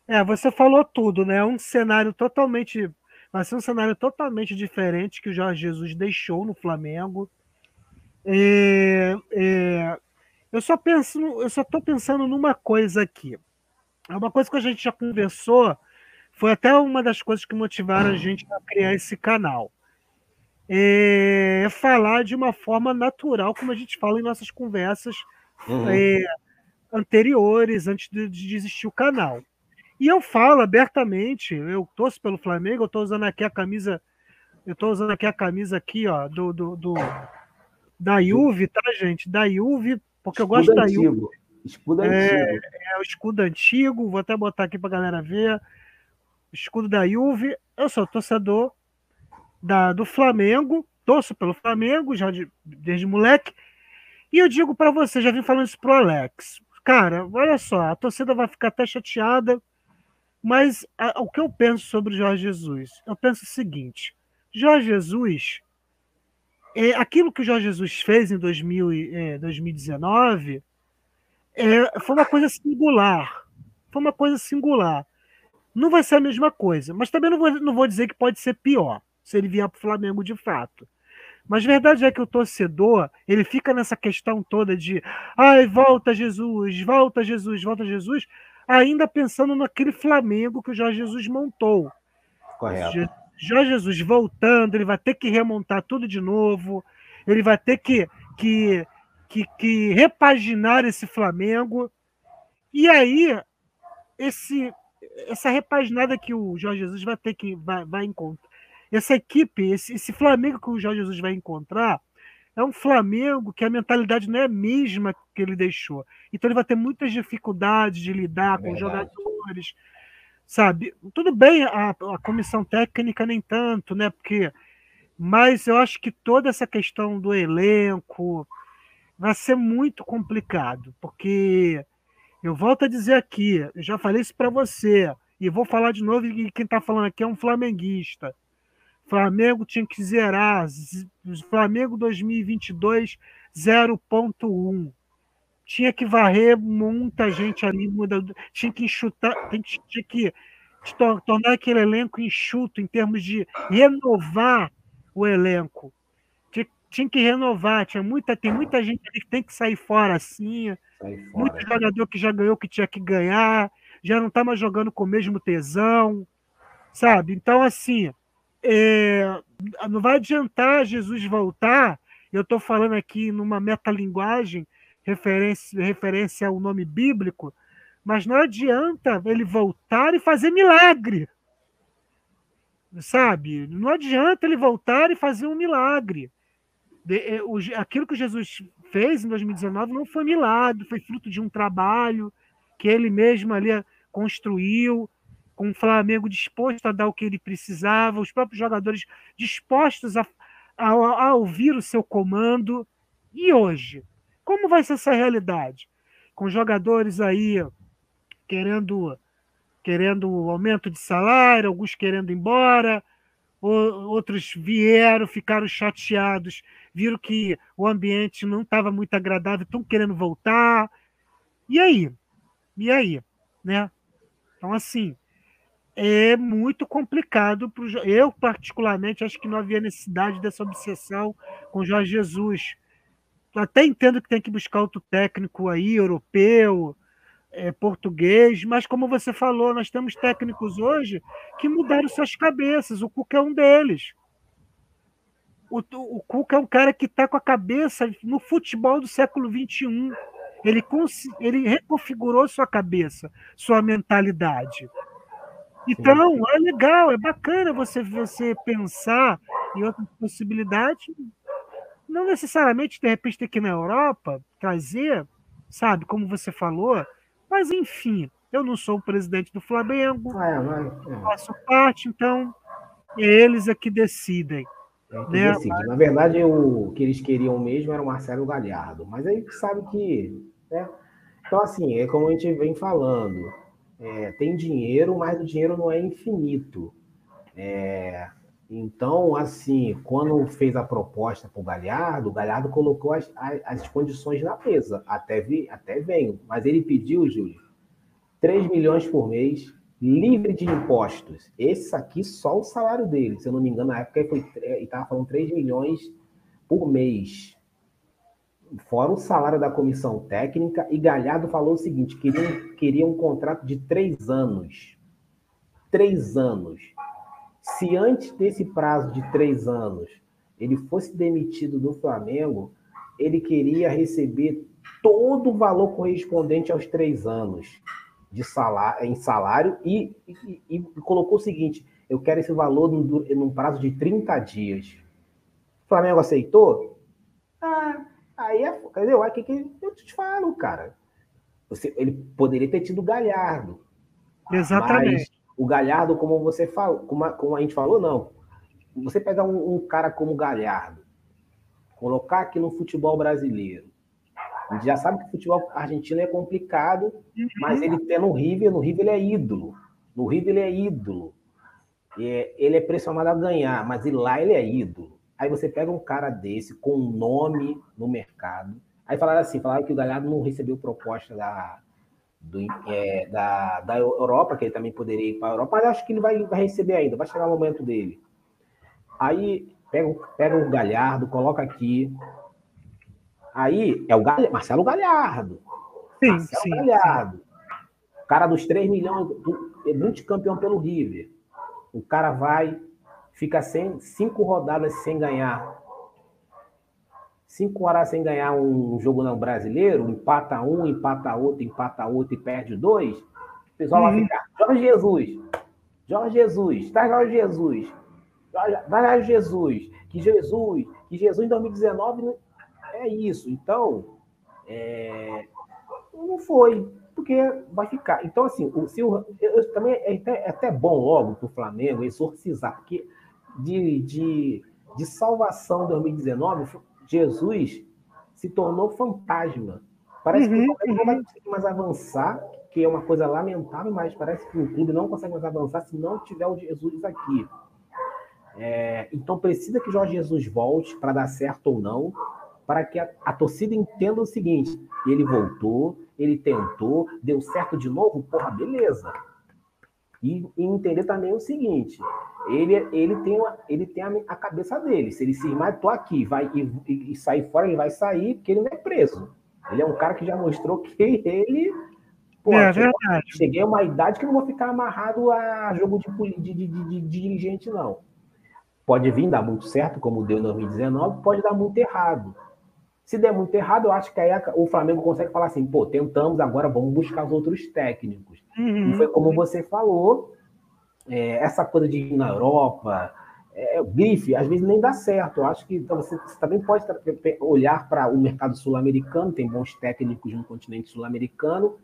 É, você falou tudo, né? Um cenário totalmente. Vai ser um cenário totalmente diferente que o Jorge Jesus deixou no Flamengo. É, é, eu só penso, eu só estou pensando numa coisa aqui. É uma coisa que a gente já conversou, foi até uma das coisas que motivaram a gente a criar esse canal é, falar de uma forma natural, como a gente fala em nossas conversas uhum. é, anteriores, antes de, de existir o canal. E eu falo abertamente, eu torço pelo Flamengo, eu estou usando aqui a camisa, eu estou usando aqui a camisa aqui, ó, do, do, do da Juve, tá, gente? Da Juve, porque escudo eu gosto antigo. da Juve. Escudo é, antigo. É o escudo antigo, vou até botar aqui para a galera ver. Escudo da Juve. Eu sou torcedor da, do Flamengo, torço pelo Flamengo já de, desde moleque. E eu digo para você, já vim falando isso pro Alex. Cara, olha só, a torcida vai ficar até chateada, mas a, o que eu penso sobre o Jorge Jesus? Eu penso o seguinte: Jorge Jesus, é, aquilo que o Jorge Jesus fez em 2000, é, 2019 é, foi uma coisa singular. Foi uma coisa singular. Não vai ser a mesma coisa, mas também não vou, não vou dizer que pode ser pior se ele vier para o Flamengo de fato. Mas verdade é que o torcedor, ele fica nessa questão toda de ai, volta Jesus, volta Jesus, volta Jesus, ainda pensando naquele Flamengo que o Jorge Jesus montou. Correto. Jorge Jesus voltando, ele vai ter que remontar tudo de novo, ele vai ter que, que, que, que repaginar esse Flamengo. E aí, esse, essa repaginada que o Jorge Jesus vai ter que vai, vai encontrar, essa equipe, esse, esse Flamengo que o Jorge Jesus vai encontrar, é um Flamengo que a mentalidade não é a mesma que ele deixou. Então ele vai ter muitas dificuldades de lidar é com os jogadores, sabe? Tudo bem, a, a, comissão técnica nem tanto, né? Porque, mas eu acho que toda essa questão do elenco vai ser muito complicado, porque eu volto a dizer aqui, eu já falei isso para você e vou falar de novo. E quem está falando aqui é um flamenguista. Flamengo tinha que zerar. Flamengo 2022, 0.1. Tinha que varrer muita gente ali, tinha que enxutar, tinha que tornar aquele elenco enxuto em termos de renovar o elenco. Tinha, tinha que renovar, tinha muita, tem muita gente ali que tem que sair fora assim. Fora. Muito jogador que já ganhou que tinha que ganhar, já não está mais jogando com o mesmo tesão, sabe? Então, assim, é, não vai adiantar Jesus voltar. Eu estou falando aqui numa metalinguagem, referência, referência ao nome bíblico, mas não adianta ele voltar e fazer milagre. Sabe? Não adianta ele voltar e fazer um milagre. É, aquilo que Jesus fez em 2019 não foi milagre, foi fruto de um trabalho que ele mesmo ali construiu, com o Flamengo disposto a dar o que ele precisava, os próprios jogadores dispostos a, a, a ouvir o seu comando. E hoje? Como vai ser essa realidade? Com jogadores aí querendo querendo aumento de salário, alguns querendo ir embora, outros vieram, ficaram chateados, viram que o ambiente não estava muito agradável, estão querendo voltar. E aí? E aí? Né? Então, assim, é muito complicado para Eu, particularmente, acho que não havia necessidade dessa obsessão com Jorge Jesus. Até entendo que tem que buscar outro técnico aí, europeu, é, português, mas como você falou, nós temos técnicos hoje que mudaram suas cabeças. O Cuca é um deles. O, o Cuca é um cara que está com a cabeça no futebol do século XXI. Ele, ele reconfigurou sua cabeça, sua mentalidade. Então, é legal, é bacana você, você pensar em outras possibilidades. Não necessariamente, de repente, ter que ir na Europa, trazer, sabe, como você falou. Mas, enfim, eu não sou o presidente do Flamengo, é, mas, é. faço parte, então é eles é que decidem. É que né? decide. Na verdade, o que eles queriam mesmo era o Marcelo Galhardo, mas aí sabe que. Né? Então, assim, é como a gente vem falando é, tem dinheiro, mas o dinheiro não é infinito. É, então, assim, quando fez a proposta para o Galhardo, o Galhardo colocou as, as, condições na mesa. Até, vi, até venho. Mas ele pediu, Júlio, 3 milhões por mês, livre de impostos. Esse aqui, só o salário dele. Se eu não me engano, na época ele estava falando 3 milhões por mês fora o salário da comissão técnica, e Galhardo falou o seguinte: queria, queria um contrato de três anos. Três anos. Se antes desse prazo de três anos ele fosse demitido do Flamengo, ele queria receber todo o valor correspondente aos três anos de salário, em salário e, e, e colocou o seguinte: eu quero esse valor num, num prazo de 30 dias. O Flamengo aceitou? Ah, Aí, é, entendeu? Aí que, que eu te falo, cara. Você, ele poderia ter tido Galhardo. Exatamente. O Galhardo, como você falou, como a, como a gente falou, não. Você pegar um, um, cara como o Galhardo, colocar aqui no futebol brasileiro. A gente já sabe que o futebol argentino é complicado, uhum. mas ele tem no River, no River ele é ídolo. No River ele é ídolo. É, ele é pressionado a ganhar, mas lá ele é ídolo. Aí você pega um cara desse com um nome no mercado. Aí falaram assim, falaram que o Galhardo não recebeu proposta da, do, é, da, da Europa, que ele também poderia ir para a Europa, mas acho que ele vai, vai receber ainda, vai chegar o momento dele. Aí pega, pega o Galhardo, coloca aqui. Aí é o Galhardo, Marcelo Galhardo. Sim, Marcelo sim, Galhardo. Sim. O cara dos 3 milhões, é multicampeão pelo River. O cara vai, fica sem, cinco rodadas sem ganhar. Cinco horas sem ganhar um jogo não brasileiro, empata um, empata outro, empata outro e perde dois. O pessoal uhum. vai ficar. Jorge Jesus. Jorge Jesus. Tá Jorge Jesus. Vai Jorge Jesus. Que Jesus. Que Jesus em 2019 é isso. Então, é, não foi porque vai ficar. Então, assim, o, se o, eu, também é até, é até bom logo para o Flamengo exorcizar, porque de, de, de salvação 2019, Jesus se tornou fantasma. Parece uhum, que o não vai conseguir mais avançar, que é uma coisa lamentável, mas parece que o clube não consegue mais avançar se não tiver o Jesus aqui. É, então precisa que Jorge Jesus volte para dar certo ou não, para que a, a, torcida entenda o seguinte: ele voltou, ele tentou, deu certo de novo, porra, beleza. E, e entender também o seguinte: ele, ele tem, uma, ele tem a, a, cabeça dele. Se ele se irmar, tô aqui, vai e, e, e, sair fora, ele vai sair, porque ele não é preso. Ele é um cara que já mostrou que ele. Pô, é verdade. Cheguei a uma idade que não vou ficar amarrado a jogo de, de, de, de, de dirigente, não. Pode vir dar muito certo, como deu em 2019, pode dar muito errado. Se der muito errado, eu acho que aí o Flamengo consegue falar assim, pô, tentamos, agora vamos buscar os outros técnicos. Uhum. E foi como você falou, é, essa coisa de ir na Europa, é, o grife, às vezes nem dá certo. Eu acho que então, você, você também pode olhar para o mercado sul-americano, tem bons técnicos no continente sul-americano,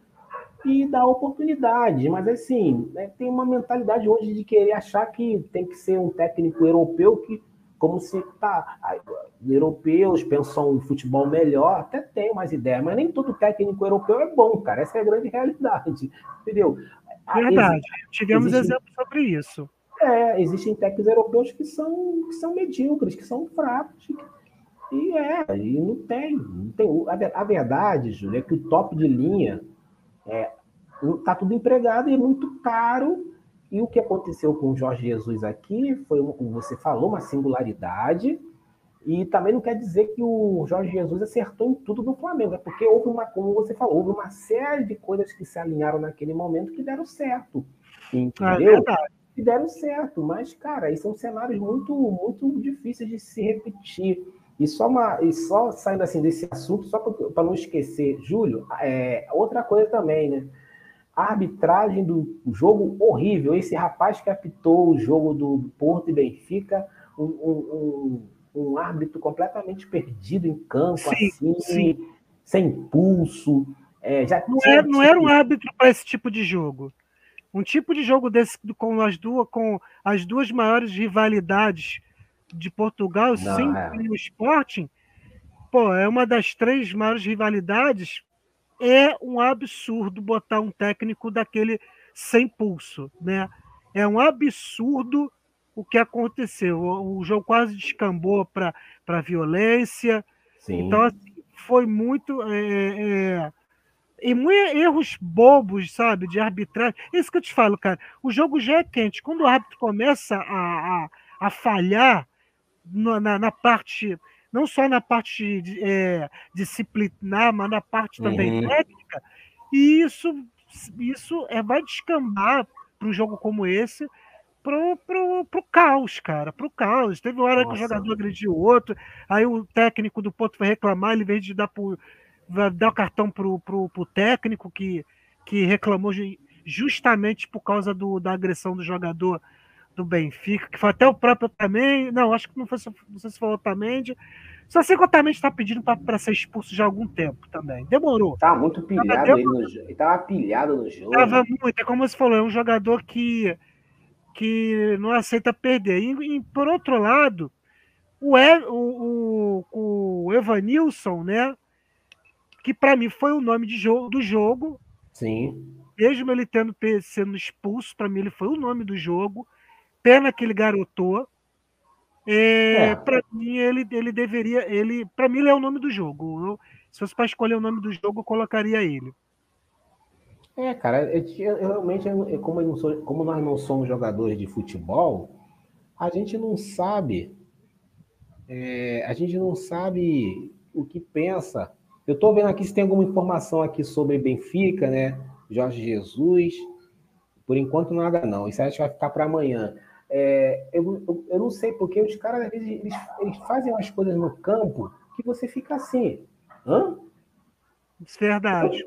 e dar oportunidade. Mas, assim, né, tem uma mentalidade hoje de querer achar que tem que ser um técnico europeu que, como se tá, europeus pensam um futebol melhor, até tem umas ideias, mas nem todo técnico europeu é bom, cara. Essa é a grande realidade, (laughs) entendeu? Verdade, Existe, tivemos existe, exemplos sobre isso. É, existem técnicos europeus que são, que são medíocres, que são fracos, e é, e não tem. Não tem a, a verdade, Júlio, é que o top de linha é, tá tudo empregado e é muito caro. E o que aconteceu com o Jorge Jesus aqui foi, como você falou, uma singularidade. E também não quer dizer que o Jorge Jesus acertou em tudo no Flamengo, é porque houve uma, como você falou, houve uma série de coisas que se alinharam naquele momento que deram certo. Entendeu? É que deram certo, mas, cara, aí são cenários muito, muito difíceis de se repetir. E só, uma, e só saindo assim desse assunto, só para não esquecer, Júlio, é, outra coisa também, né? A arbitragem do jogo horrível. Esse rapaz que apitou o jogo do Porto e Benfica, um, um, um, um árbitro completamente perdido em campo, sim, assim, sim. sem pulso. É, já não, era, não era um árbitro para esse tipo de jogo. Um tipo de jogo desse com as duas, com as duas maiores rivalidades de Portugal, Não, sem é. o Sporting, pô, é uma das três maiores rivalidades. É um absurdo botar um técnico daquele sem pulso, né? É um absurdo o que aconteceu. O, o jogo quase descambou para violência. Sim. Então, assim, foi muito. É, é, e erros bobos, sabe, de arbitragem. Isso que eu te falo, cara. O jogo já é quente. Quando o árbitro começa a, a, a falhar, na, na parte, não só na parte de, é, disciplinar, mas na parte também uhum. técnica, e isso, isso é, vai descambar para um jogo como esse pro, pro, pro caos, cara, pro caos. Teve uma hora Nossa. que o jogador agrediu o outro, aí o técnico do Porto foi reclamar, ele, vez de dar, pro, dar o cartão pro, pro, pro técnico que, que reclamou justamente por causa do, da agressão do jogador do Benfica, que foi até o próprio Otamendi. Não, acho que não, foi, não sei se foi o Otamendi. Só sei que o Otamendi está pedindo para ser expulso já há algum tempo também. Demorou. Tá muito pilhado tava, no jogo. Ele tava pilhado no jogo. Tava muito. É como você falou, é um jogador que, que não aceita perder. E, e por outro lado, o, e, o, o, o Evanilson, né? Que para mim foi o nome de jogo, do jogo. Sim. Mesmo ele tendo sendo expulso, para mim ele foi o nome do jogo. Pena que ele garotou. É, é. Para mim, ele, ele deveria. ele Para mim, ele é o nome do jogo. Eu, se fosse para escolher o nome do jogo, eu colocaria ele. É, cara, eu, eu, realmente, eu, como, eu sou, como nós não somos jogadores de futebol, a gente não sabe. É, a gente não sabe o que pensa. Eu estou vendo aqui se tem alguma informação aqui sobre Benfica, né? Jorge Jesus. Por enquanto, nada não. Isso acho que vai ficar para amanhã. É, eu, eu, eu, não sei porque os caras, às vezes, eles, eles fazem umas coisas no campo que você fica assim. Hã? Verdade.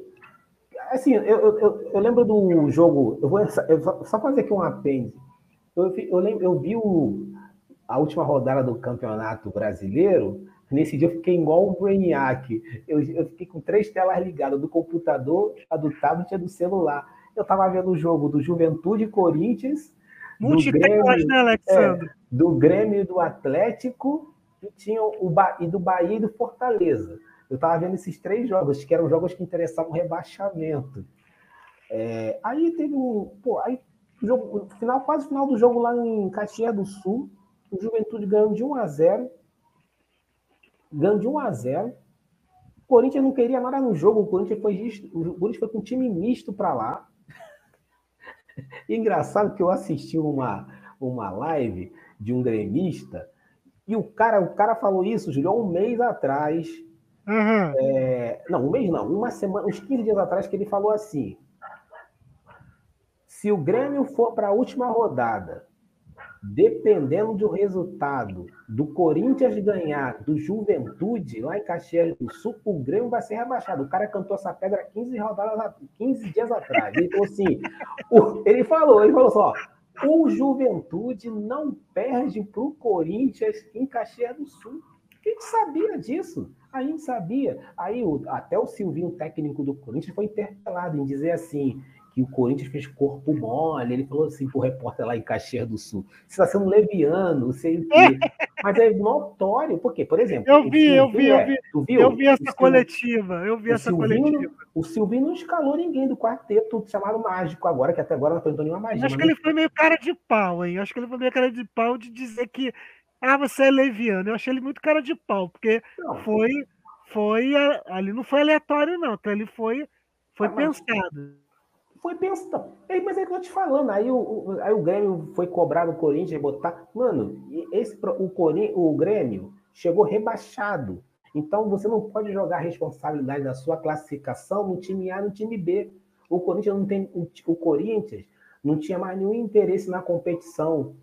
assim, eu, eu, lembro do jogo. Eu vou só fazer aqui um apêndice. Eu, lembro, eu vi o, a última rodada do Campeonato Brasileiro. Nesse dia eu fiquei igual o Brainiac. Eu, eu fiquei com três telas ligadas: do computador, a do tablet e a do celular. Eu estava vendo o jogo do Juventude Corinthians Multitelas, né, Alexandre? É, do Grêmio e do Atlético, e, tinha o ba e do Bahia e do Fortaleza. Eu estava vendo esses três jogos, que eram jogos que interessavam rebaixamento. É, aí teve um. Pô, aí, jogo, final, quase final do jogo lá em Caxias do Sul, o Juventude ganhando de 1 a 0 Ganhando de 1 a 0 O Corinthians não queria nada no jogo, o Corinthians foi, o Corinthians foi com um time misto para lá. (laughs) engraçado que eu assisti uma, uma live de um gremista e o cara, o cara falou isso, Júlio, um mês atrás. Uhum. É, não, um mês não, uma semana, uns 15 dias atrás, que ele falou assim: se o Grêmio for para a última rodada dependendo do resultado do Corinthians ganhar do Juventude lá em Caxias do Sul, o Grêmio vai ser rebaixado. O cara cantou essa pedra 15 rodadas, 15 dias atrás. Ele falou assim, o, ele falou, ele falou só, o Juventude não perde para o Corinthians em Caxias do Sul. Gente sabia disso. A gente sabia. Aí o, até o Silvinho, técnico do Corinthians, foi interpelado em dizer assim: que o Corinthians fez corpo mole. Ele falou assim pro repórter lá em Caxias do Sul: você está sendo leviano, não sei o quê. (laughs) Mas é notório, porque, por exemplo. Eu vi, eu vi, eu vi. viu? Eu vi essa coletiva. Eu vi essa coletiva. O Silvinho não escalou ninguém do quarteto chamado Mágico agora, que até agora não apresentou nenhuma magia. Acho que ele foi meio cara de pau, hein? Acho que ele foi meio cara de pau de dizer que. Ah, você é leviano. Eu achei ele muito cara de pau, porque não. foi. Foi. Ali não foi aleatório, não. Então ele foi. Foi ah, pensado foi pensado. Mas é que eu tô te falando. Aí o, aí o Grêmio foi cobrar o Corinthians botar. Mano, esse, o, Corinthians, o Grêmio chegou rebaixado. Então você não pode jogar a responsabilidade da sua classificação no time A no time B. O Corinthians não tem. O Corinthians não tinha mais nenhum interesse na competição.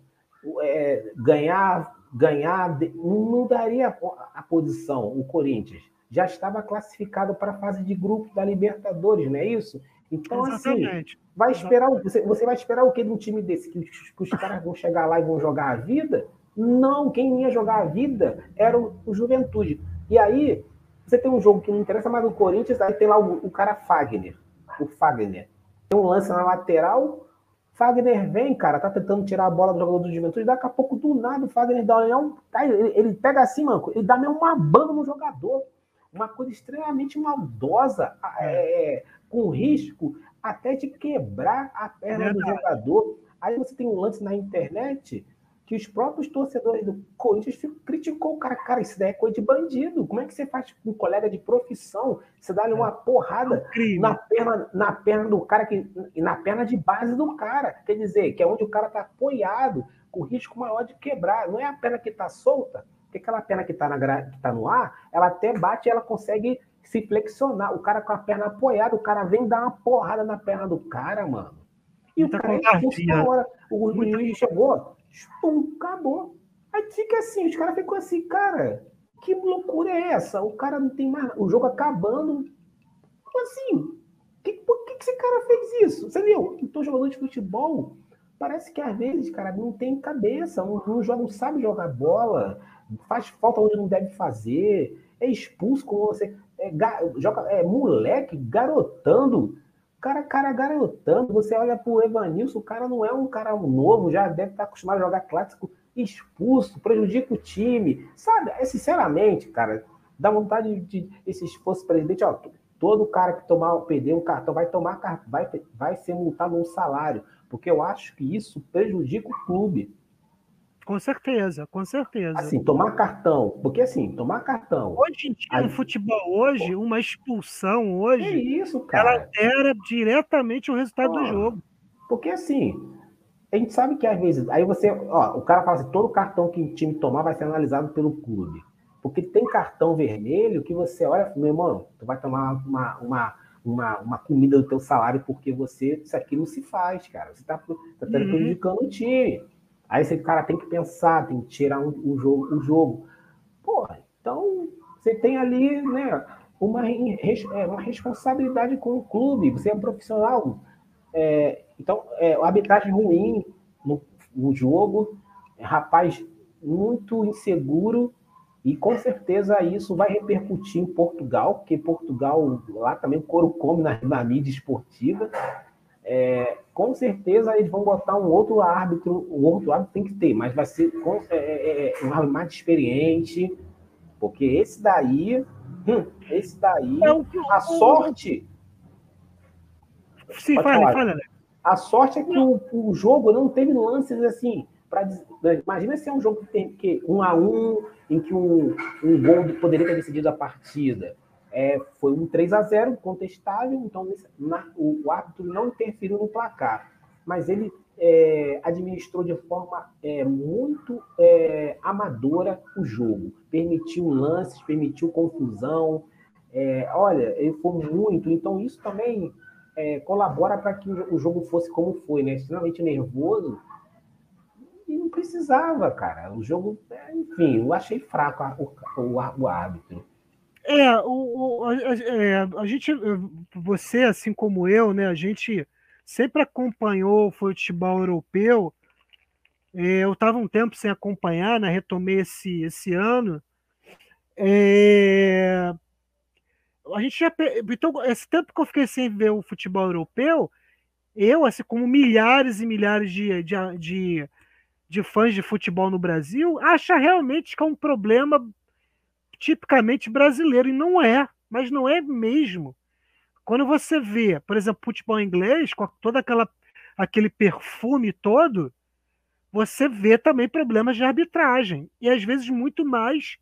É, ganhar, ganhar, não daria a, a posição, o Corinthians. Já estava classificado para a fase de grupo da Libertadores, não é isso? Então, assim, Exatamente. assim, vai esperar, você, você vai esperar o que de um time desse? Que, que os caras vão chegar lá e vão jogar a vida? Não, quem ia jogar a vida era o, o Juventude. E aí, você tem um jogo que não interessa mais do Corinthians, aí tem lá o, o cara Fagner, o Fagner. Tem um lance na lateral, Fagner vem, cara, tá tentando tirar a bola do jogador do Juventude, daqui a pouco, do nada, o Fagner dá um. Ele, ele pega assim, mano, ele dá mesmo uma banda no jogador. Uma coisa extremamente maldosa. É, é com risco até de quebrar a perna é do jogador. Aí você tem um lance na internet que os próprios torcedores do Corinthians criticou o cara. Cara, isso daí é coisa de bandido. Como é que você faz com um colega de profissão? Você dá-lhe uma porrada é na perna, na perna do cara, que, na perna de base do cara. Quer dizer, que é onde o cara está apoiado, com risco maior de quebrar. Não é a perna que está solta, porque aquela perna que está tá no ar, ela até bate e ela consegue se flexionar. O cara com a perna apoiada, o cara vem dar uma porrada na perna do cara, mano. E Muita o cara expulso na hora. O juiz chegou, pum, acabou. Aí fica assim, os caras ficam assim, cara, que loucura é essa? O cara não tem mais. O jogo acabando. Como assim? Que, por que, que esse cara fez isso? Você viu? Então, jogador de futebol, parece que às vezes, cara, não tem cabeça, não, não, joga, não sabe jogar bola, faz falta onde não deve fazer, é expulso como você é, joga, é moleque garotando. Cara, cara garotando. Você olha pro Evanilson, o cara não é um cara novo, já deve estar acostumado a jogar clássico expulso, prejudica o time. Sabe? É, sinceramente, cara, dá vontade de, de se fosse presidente, ó, todo cara que tomar, perder um cartão vai tomar vai, vai ser multado um salário, porque eu acho que isso prejudica o clube. Com certeza, com certeza. Assim, tomar cartão, porque assim, tomar cartão. Hoje em dia, aí... no futebol, hoje, uma expulsão hoje, é isso, cara. ela era diretamente o resultado do jogo. Porque assim, a gente sabe que às vezes, aí você, ó, o cara fala assim, todo cartão que o time tomar vai ser analisado pelo clube. Porque tem cartão vermelho que você olha, meu irmão, tu vai tomar uma, uma, uma, uma comida do teu salário porque você, isso aqui não se faz, cara. Você tá, tá uhum. prejudicando o time. Aí esse cara tem que pensar, tem que tirar um, um jogo, o jogo. Porra, então você tem ali, né, uma, é, uma responsabilidade com o clube, você é um profissional. É, então, é, arbitragem ruim no, no jogo, é, rapaz muito inseguro, e com certeza isso vai repercutir em Portugal, porque Portugal lá também o couro come na, na mídia esportiva. É, com certeza eles vão botar um outro árbitro, o outro árbitro tem que ter, mas vai ser com, é, é, é um árbitro mais experiente, porque esse daí, hum, esse daí, é a sorte. Sim, fala, fala. A sorte é que o, o, jogo não teve lances assim. Pra, imagina se é um jogo que tem que um a um, em que um, um gol poderia ter decidido a partida. É, foi um 3 a 0 contestável, então na, o, o, árbitro não interferiu no placar, mas ele é, administrou de forma é, muito é, amadora o jogo, permitiu lances, permitiu confusão. É, olha, ele foi muito, então isso também é, colabora para que o jogo fosse como foi, né? Extremamente nervoso. E não precisava, cara. O jogo, enfim, eu achei fraco o, o, o árbitro. É, o, o a, é, a, gente, você, assim como eu, né, a gente sempre acompanhou o futebol europeu. É, eu estava um tempo sem acompanhar, né, retomei esse, esse ano. É... A gente já. Então, esse tempo que eu fiquei sem ver o futebol europeu, eu, assim como milhares e milhares de, de, de, de fãs de futebol no Brasil, acha realmente que é um problema tipicamente brasileiro. E não é, mas não é mesmo. Quando você vê, por exemplo, futebol inglês, com toda aquela aquele perfume todo, você vê também problemas de arbitragem. E às vezes muito mais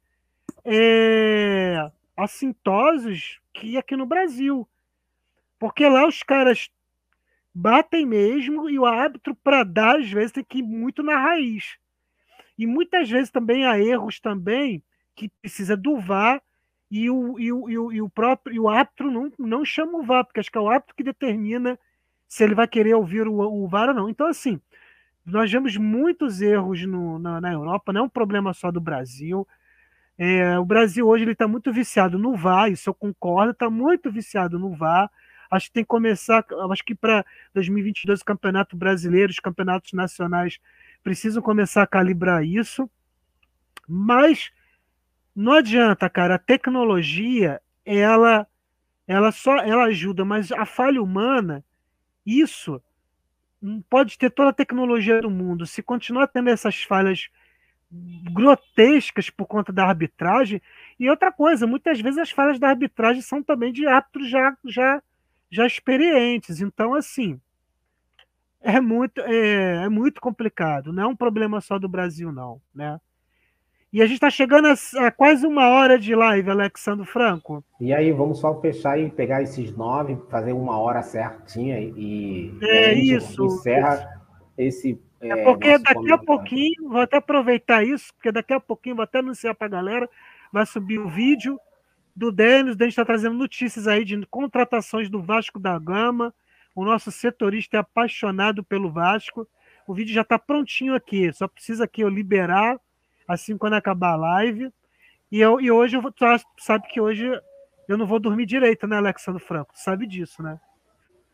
é, assintosos que aqui no Brasil. Porque lá os caras batem mesmo e o árbitro, para dar, às vezes, tem que ir muito na raiz. E muitas vezes também há erros também que precisa do VAR e o, e o, e o, e o próprio e o árbitro não, não chama o VAR, porque acho que é o árbitro que determina se ele vai querer ouvir o, o VAR ou não. Então, assim, nós vemos muitos erros no, na, na Europa, não é um problema só do Brasil. É, o Brasil hoje está muito viciado no VAR, isso eu concordo, está muito viciado no VAR. Acho que tem que começar, acho que para 2022 o Campeonato Brasileiro, os campeonatos nacionais precisam começar a calibrar isso. Mas não adianta, cara, a tecnologia, ela ela só ela ajuda, mas a falha humana, isso pode ter toda a tecnologia do mundo, se continuar tendo essas falhas grotescas por conta da arbitragem, e outra coisa, muitas vezes as falhas da arbitragem são também de árbitros já já já experientes. Então, assim, é muito, é, é muito complicado. Não é um problema só do Brasil, não, né? E a gente está chegando a, a, quase uma hora de live, Alexandre Franco. E aí, vamos só fechar e pegar esses nove, fazer uma hora certinha e. É isso. Encerra esse. É, é porque daqui a pouquinho, vou até aproveitar isso, porque daqui a pouquinho vou até anunciar para a galera, vai subir o vídeo do Denis, o Denis está trazendo notícias aí de contratações do Vasco da Gama. O nosso setorista é apaixonado pelo Vasco. O vídeo já está prontinho aqui, só precisa aqui eu liberar assim quando acabar a live. E, eu, e hoje eu vou, tu sabe que hoje eu não vou dormir direito, né, Alexandre Franco? Tu sabe disso, né?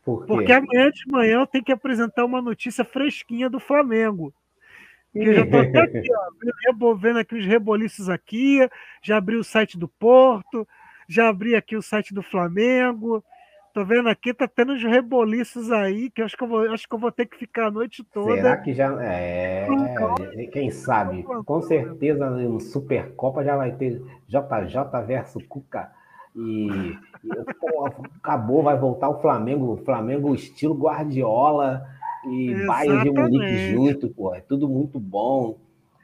Por Porque amanhã de manhã eu tenho que apresentar uma notícia fresquinha do Flamengo. Que eu já estou até aqui, ó, vendo aqui os reboliços aqui, já abri o site do Porto, já abri aqui o site do Flamengo. Tô vendo aqui, tá tendo uns reboliços aí, que eu acho que eu vou, acho que eu vou ter que ficar a noite toda. Será que já. É. Quem sabe? Com certeza no Supercopa já vai ter JJ versus Cuca. E, e pô, acabou, vai voltar o Flamengo, o Flamengo estilo Guardiola e Bayern de Munique junto, pô. É tudo muito bom.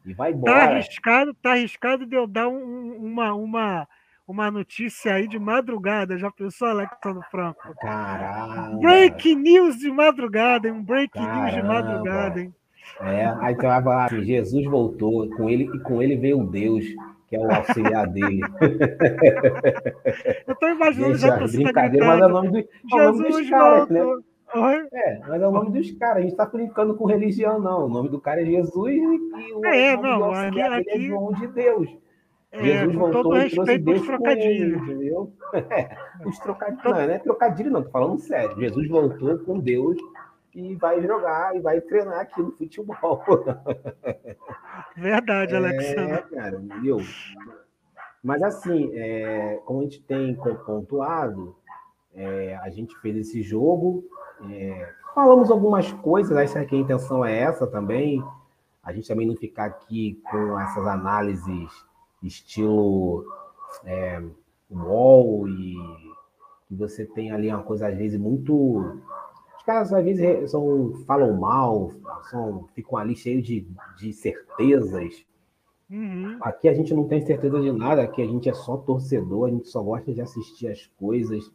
E vai tá embora. Tá arriscado, tá arriscado de eu dar um, uma, uma, uma notícia aí de madrugada. Já pensou, Alexandre Franco? Caramba! Break news de madrugada, hein? Um break Caramba. news de madrugada, hein? É, aí falar assim, Jesus voltou, com ele, e com ele veio Deus, que é o auxiliar dele. (laughs) Eu tô imaginando Gente, já brincadeira, mas é o nome, do, é o nome dos caras, né? É, mas é o nome dos caras. A gente está brincando com religião, não. O nome do cara é Jesus e o é, nome não, do auxiliar aqui, dele é João de Deus. É, Jesus voltou e trouxe Deus trocadilhos. entendeu? É, (laughs) os trocadilhos. Não, não é trocadilho, não, tô falando sério. Jesus voltou com Deus e vai jogar e vai treinar aqui no futebol. (laughs) Verdade, Alexandre. É, cara, entendeu? Mas assim, é, como a gente tem pontuado, é, a gente fez esse jogo, é, falamos algumas coisas, acho que a intenção é essa também. A gente também não ficar aqui com essas análises estilo é, wall e que você tem ali uma coisa às vezes muito os caras às vezes são, falam mal, são, ficam ali cheios de, de certezas. Uhum. Aqui a gente não tem certeza de nada, aqui a gente é só torcedor, a gente só gosta de assistir as coisas,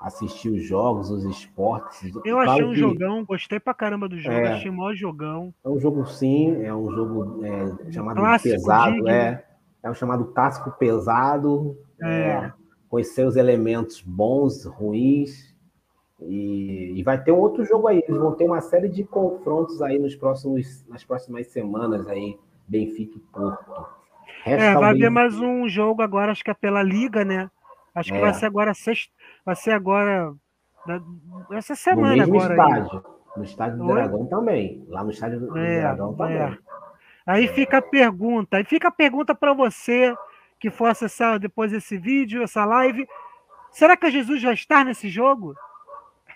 assistir os jogos, os esportes. Eu achei um que... jogão, gostei pra caramba do jogo, é, achei o maior jogão. É um jogo sim, é um jogo é, chamado Clássico, pesado, digno. é é o chamado clássico pesado, é. É, com os seus elementos bons, ruins. E, e, vai ter um outro jogo aí. Eles vão ter uma série de confrontos aí nos próximos, nas próximas semanas aí, Benfica e Porto. Resta é, vai haver mais um jogo agora, acho que é pela Liga, né? Acho que é. vai ser agora sexta, vai ser agora essa semana no mesmo agora. Estádio, aí. No estádio do Oi? Dragão também. Lá no estádio do é, Dragão também. Aí fica a pergunta, aí fica a pergunta para você que for acessar depois esse vídeo, essa live, será que Jesus vai estar nesse jogo? (laughs)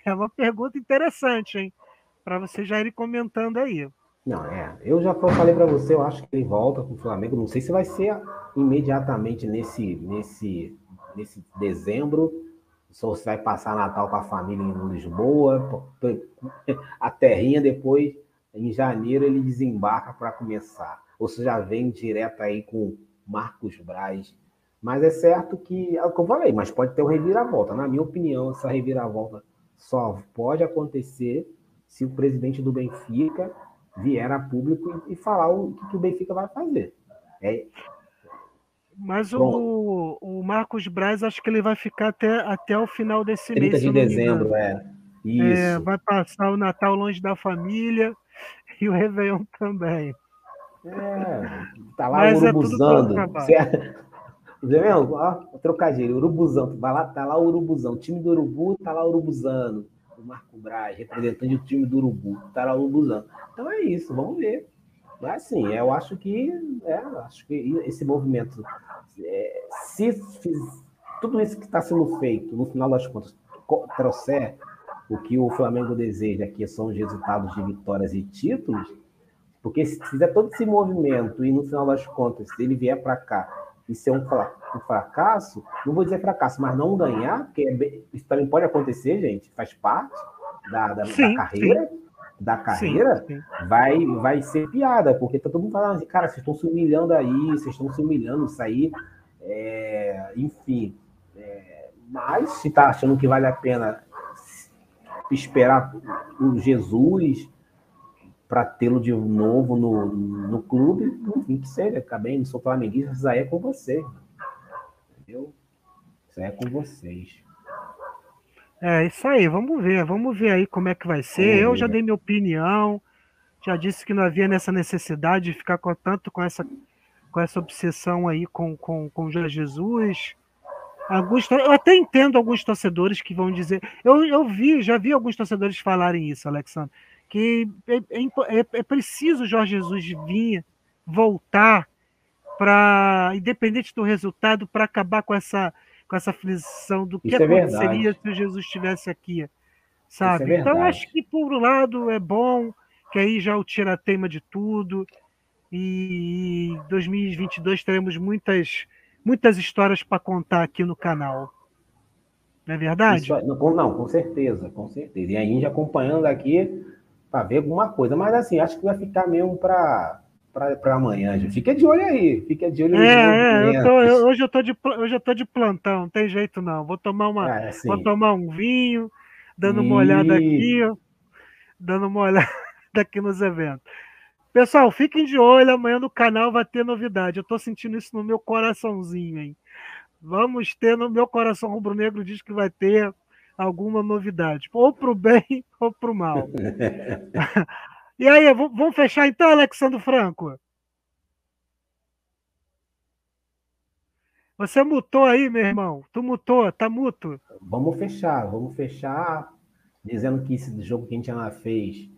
É uma pergunta interessante, hein? Para você já ir comentando aí. Não, é. Eu já falei para você, eu acho que ele volta com o Flamengo. Não sei se vai ser imediatamente nesse, nesse, nesse dezembro. Só se vai passar Natal com a família em Lisboa, (laughs) a terrinha depois, em janeiro, ele desembarca para começar. Ou se já vem direto aí com Marcos Braz. Mas é certo que, é o que eu falei, mas pode ter um reviravolta. Na minha opinião, essa reviravolta só pode acontecer se o presidente do Benfica vier a público e, falar o que, o Benfica vai fazer. É, mas o, o, Marcos Braz, acho que ele vai ficar até, até o final desse 30 mês. 30 de dezembro, é. é. Isso. É, vai passar o Natal longe da família e o Réveillon também. É, tá lá Mas urubuzando. É certo? Vendo? Ó, trocadilho, urubuzão. Vai lá, tá lá o urubuzão. O time do Urubu tá lá urubuzando. O Marco Braz, representante do time do Urubu, tá lá urubuzando. Então é isso, vamos ver. Mas sim, eu acho que, é, acho que esse movimento, é, se fiz, tudo isso que está sendo feito, no final das contas, trouxer o que o Flamengo deseja, que são os resultados de vitórias e títulos, porque se fizer todo esse movimento e no final das contas, se ele vier para cá e ser um, um, fracasso, não vou dizer fracasso, mas não ganhar, porque é bem, isso também pode acontecer, gente, faz parte da, da, sim, da carreira. Sim. Da carreira sim, Vai, vai ser piada, porque tá todo mundo falando assim, cara, vocês estão se humilhando aí, vocês estão se humilhando, isso aí, é, enfim. É, mas se tá achando que vale a pena esperar o Jesus para tê-lo de novo no, no clube, enfim, que seja, acabei, não sou flamenguista, isso aí é com você. Entendeu? Isso aí é com vocês. É, isso aí, vamos ver, vamos ver aí como é que vai ser. Eu já dei minha opinião, já disse que não havia nessa necessidade de ficar com, tanto com essa, com essa obsessão aí com, com, com Jesus. Alguns, eu até entendo alguns torcedores que vão dizer. Eu, eu vi, já vi alguns torcedores falarem isso, Alexandre que é, é, é, é preciso Jorge Jesus vir, voltar para, independente do resultado, para acabar com essa, com essa aflição do que Isso é aconteceria se o Jesus estivesse aqui, sabe? É então acho que por um lado é bom, que aí já o tira tema de tudo e 2022 teremos muitas muitas histórias para contar aqui no canal. Não é verdade? Isso, não, não, com certeza, com certeza. E a gente acompanhando aqui para ver alguma coisa. Mas assim, acho que vai ficar mesmo para para amanhã. Já. Fica de olho aí, fica de olho é, é eu tô, eu, hoje eu tô de hoje eu tô de plantão, não tem jeito não. Vou tomar uma, é, assim. vou tomar um vinho, dando uma olhada aqui, dando uma olhada (laughs) aqui nos eventos. Pessoal, fiquem de olho, amanhã no canal vai ter novidade. Eu tô sentindo isso no meu coraçãozinho, hein? Vamos ter no meu coração rubro-negro diz que vai ter alguma novidade, ou para o bem (laughs) ou para o mal. (laughs) e aí, vamos fechar então, Alexandre Franco? Você mutou aí, meu irmão? Tu mutou, tá muto? Vamos fechar, vamos fechar dizendo que esse jogo que a gente já fez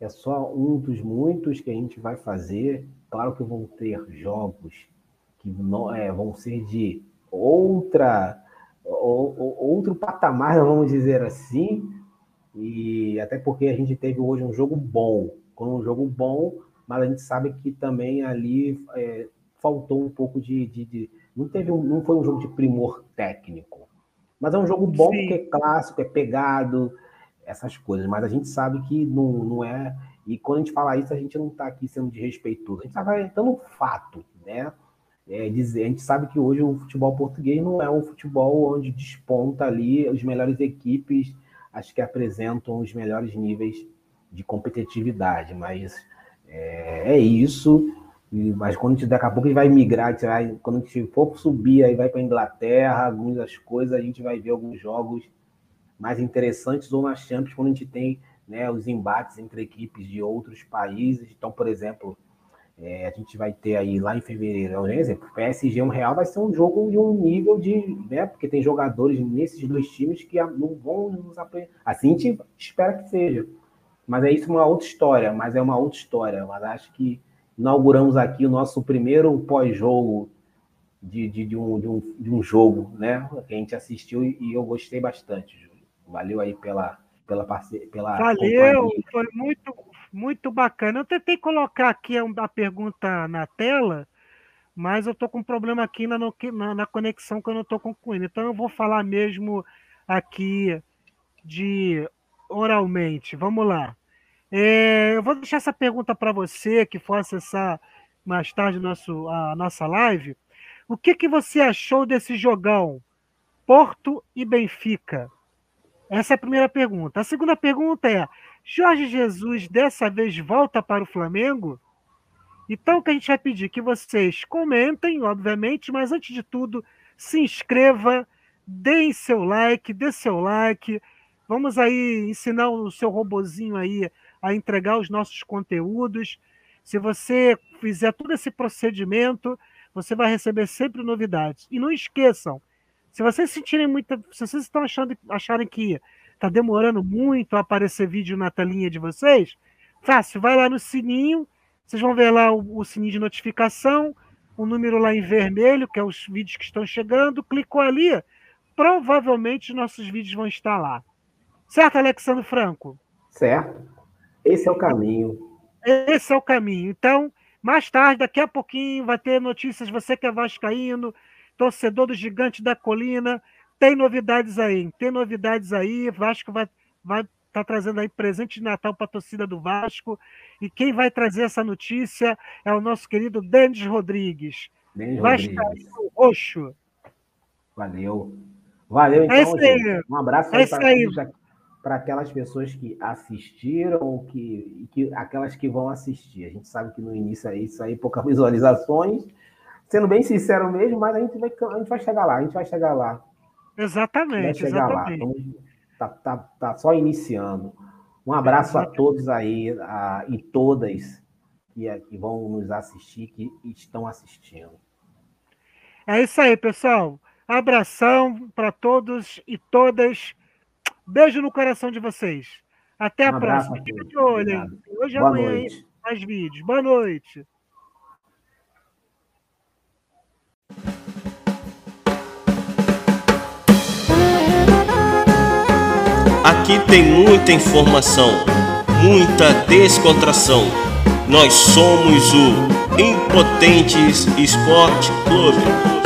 é só um dos muitos que a gente vai fazer. Claro que vão ter jogos que não, é, vão ser de outra outro patamar, vamos dizer assim, e até porque a gente teve hoje um jogo bom, com um jogo bom, mas a gente sabe que também ali é, faltou um pouco de, de, de, não teve um, não foi um jogo de primor técnico, mas é um jogo bom Sim. porque é clássico, é pegado, essas coisas, mas a gente sabe que não, não é, e quando a gente fala isso, a gente não está aqui sendo desrespeitoso, a gente está um fato, né? é, dizer, a gente sabe que hoje o futebol português não é um futebol onde desponta ali as melhores equipes, as que apresentam os melhores níveis de competitividade, mas é, é isso. Mas quando a gente, daqui a pouco a gente vai migrar, vai, quando a gente for subir, aí vai para a Inglaterra, algumas coisas, a gente vai ver alguns jogos mais interessantes ou nas Champions, quando a gente tem né, os embates entre equipes de outros países. Então, por exemplo, é, a gente vai ter aí lá em fevereiro, é um exemplo, PSG um Real vai ser um jogo de um nível de, né, porque tem jogadores nesses dois times que não vão nos aprender. Assim a gente espera que seja. Mas é isso uma outra história, mas é uma outra história. Mas acho que inauguramos aqui o nosso primeiro pós-jogo de, de, de, um, de, um, de um jogo, né? Que a gente assistiu e eu gostei bastante. Valeu aí pela, pela, pela Valeu, companhia. foi muito, muito bacana. Eu tentei colocar aqui a pergunta na tela, mas eu tô com um problema aqui na, na, na conexão que eu não tô concluindo. Então eu vou falar mesmo aqui de oralmente. Vamos lá. É, eu vou deixar essa pergunta para você que for acessar mais tarde nosso, a nossa live. O que, que você achou desse jogão? Porto e Benfica. Essa é a primeira pergunta. A segunda pergunta é: Jorge Jesus dessa vez volta para o Flamengo? Então, o que a gente vai pedir? Que vocês comentem, obviamente, mas antes de tudo, se inscreva, deem seu like, dê seu like. Vamos aí ensinar o seu robozinho aí a entregar os nossos conteúdos. Se você fizer todo esse procedimento, você vai receber sempre novidades. E não esqueçam, se vocês sentirem muita. Se vocês estão achando, acharem que está demorando muito a aparecer vídeo na telinha de vocês, fácil, vai lá no sininho, vocês vão ver lá o, o sininho de notificação, o número lá em vermelho, que é os vídeos que estão chegando, clicou ali, provavelmente nossos vídeos vão estar lá. Certo, Alexandre Franco? Certo. Esse é o caminho. Esse é o caminho. Então, mais tarde, daqui a pouquinho, vai ter notícias. Você que é vascaíno, torcedor do Gigante da Colina, tem novidades aí. Tem novidades aí. Vasco vai vai tá trazendo aí presente de Natal para a torcida do Vasco. E quem vai trazer essa notícia é o nosso querido Denis Rodrigues. Denis. Roxo. Valeu. Valeu, então, é isso aí. Um abraço é para aquelas pessoas que assistiram, que, que aquelas que vão assistir. A gente sabe que no início aí isso aí poucas (laughs) visualizações. Sendo bem sincero mesmo, mas a gente vai, a gente vai chegar lá, a gente vai chegar lá. Exatamente, vai chegar exatamente. Lá. Então, tá, tá, tá só iniciando. Um abraço a todos aí a, e todas que, que vão nos assistir, que estão assistindo. É isso aí, pessoal. Abração para todos e todas. Beijo no coração de vocês. Até a próxima. Fica de olho, hein? Hoje e amanhã noite. mais vídeos. Boa noite. Aqui tem muita informação, muita descontração. Nós somos o Impotentes Esporte Clube.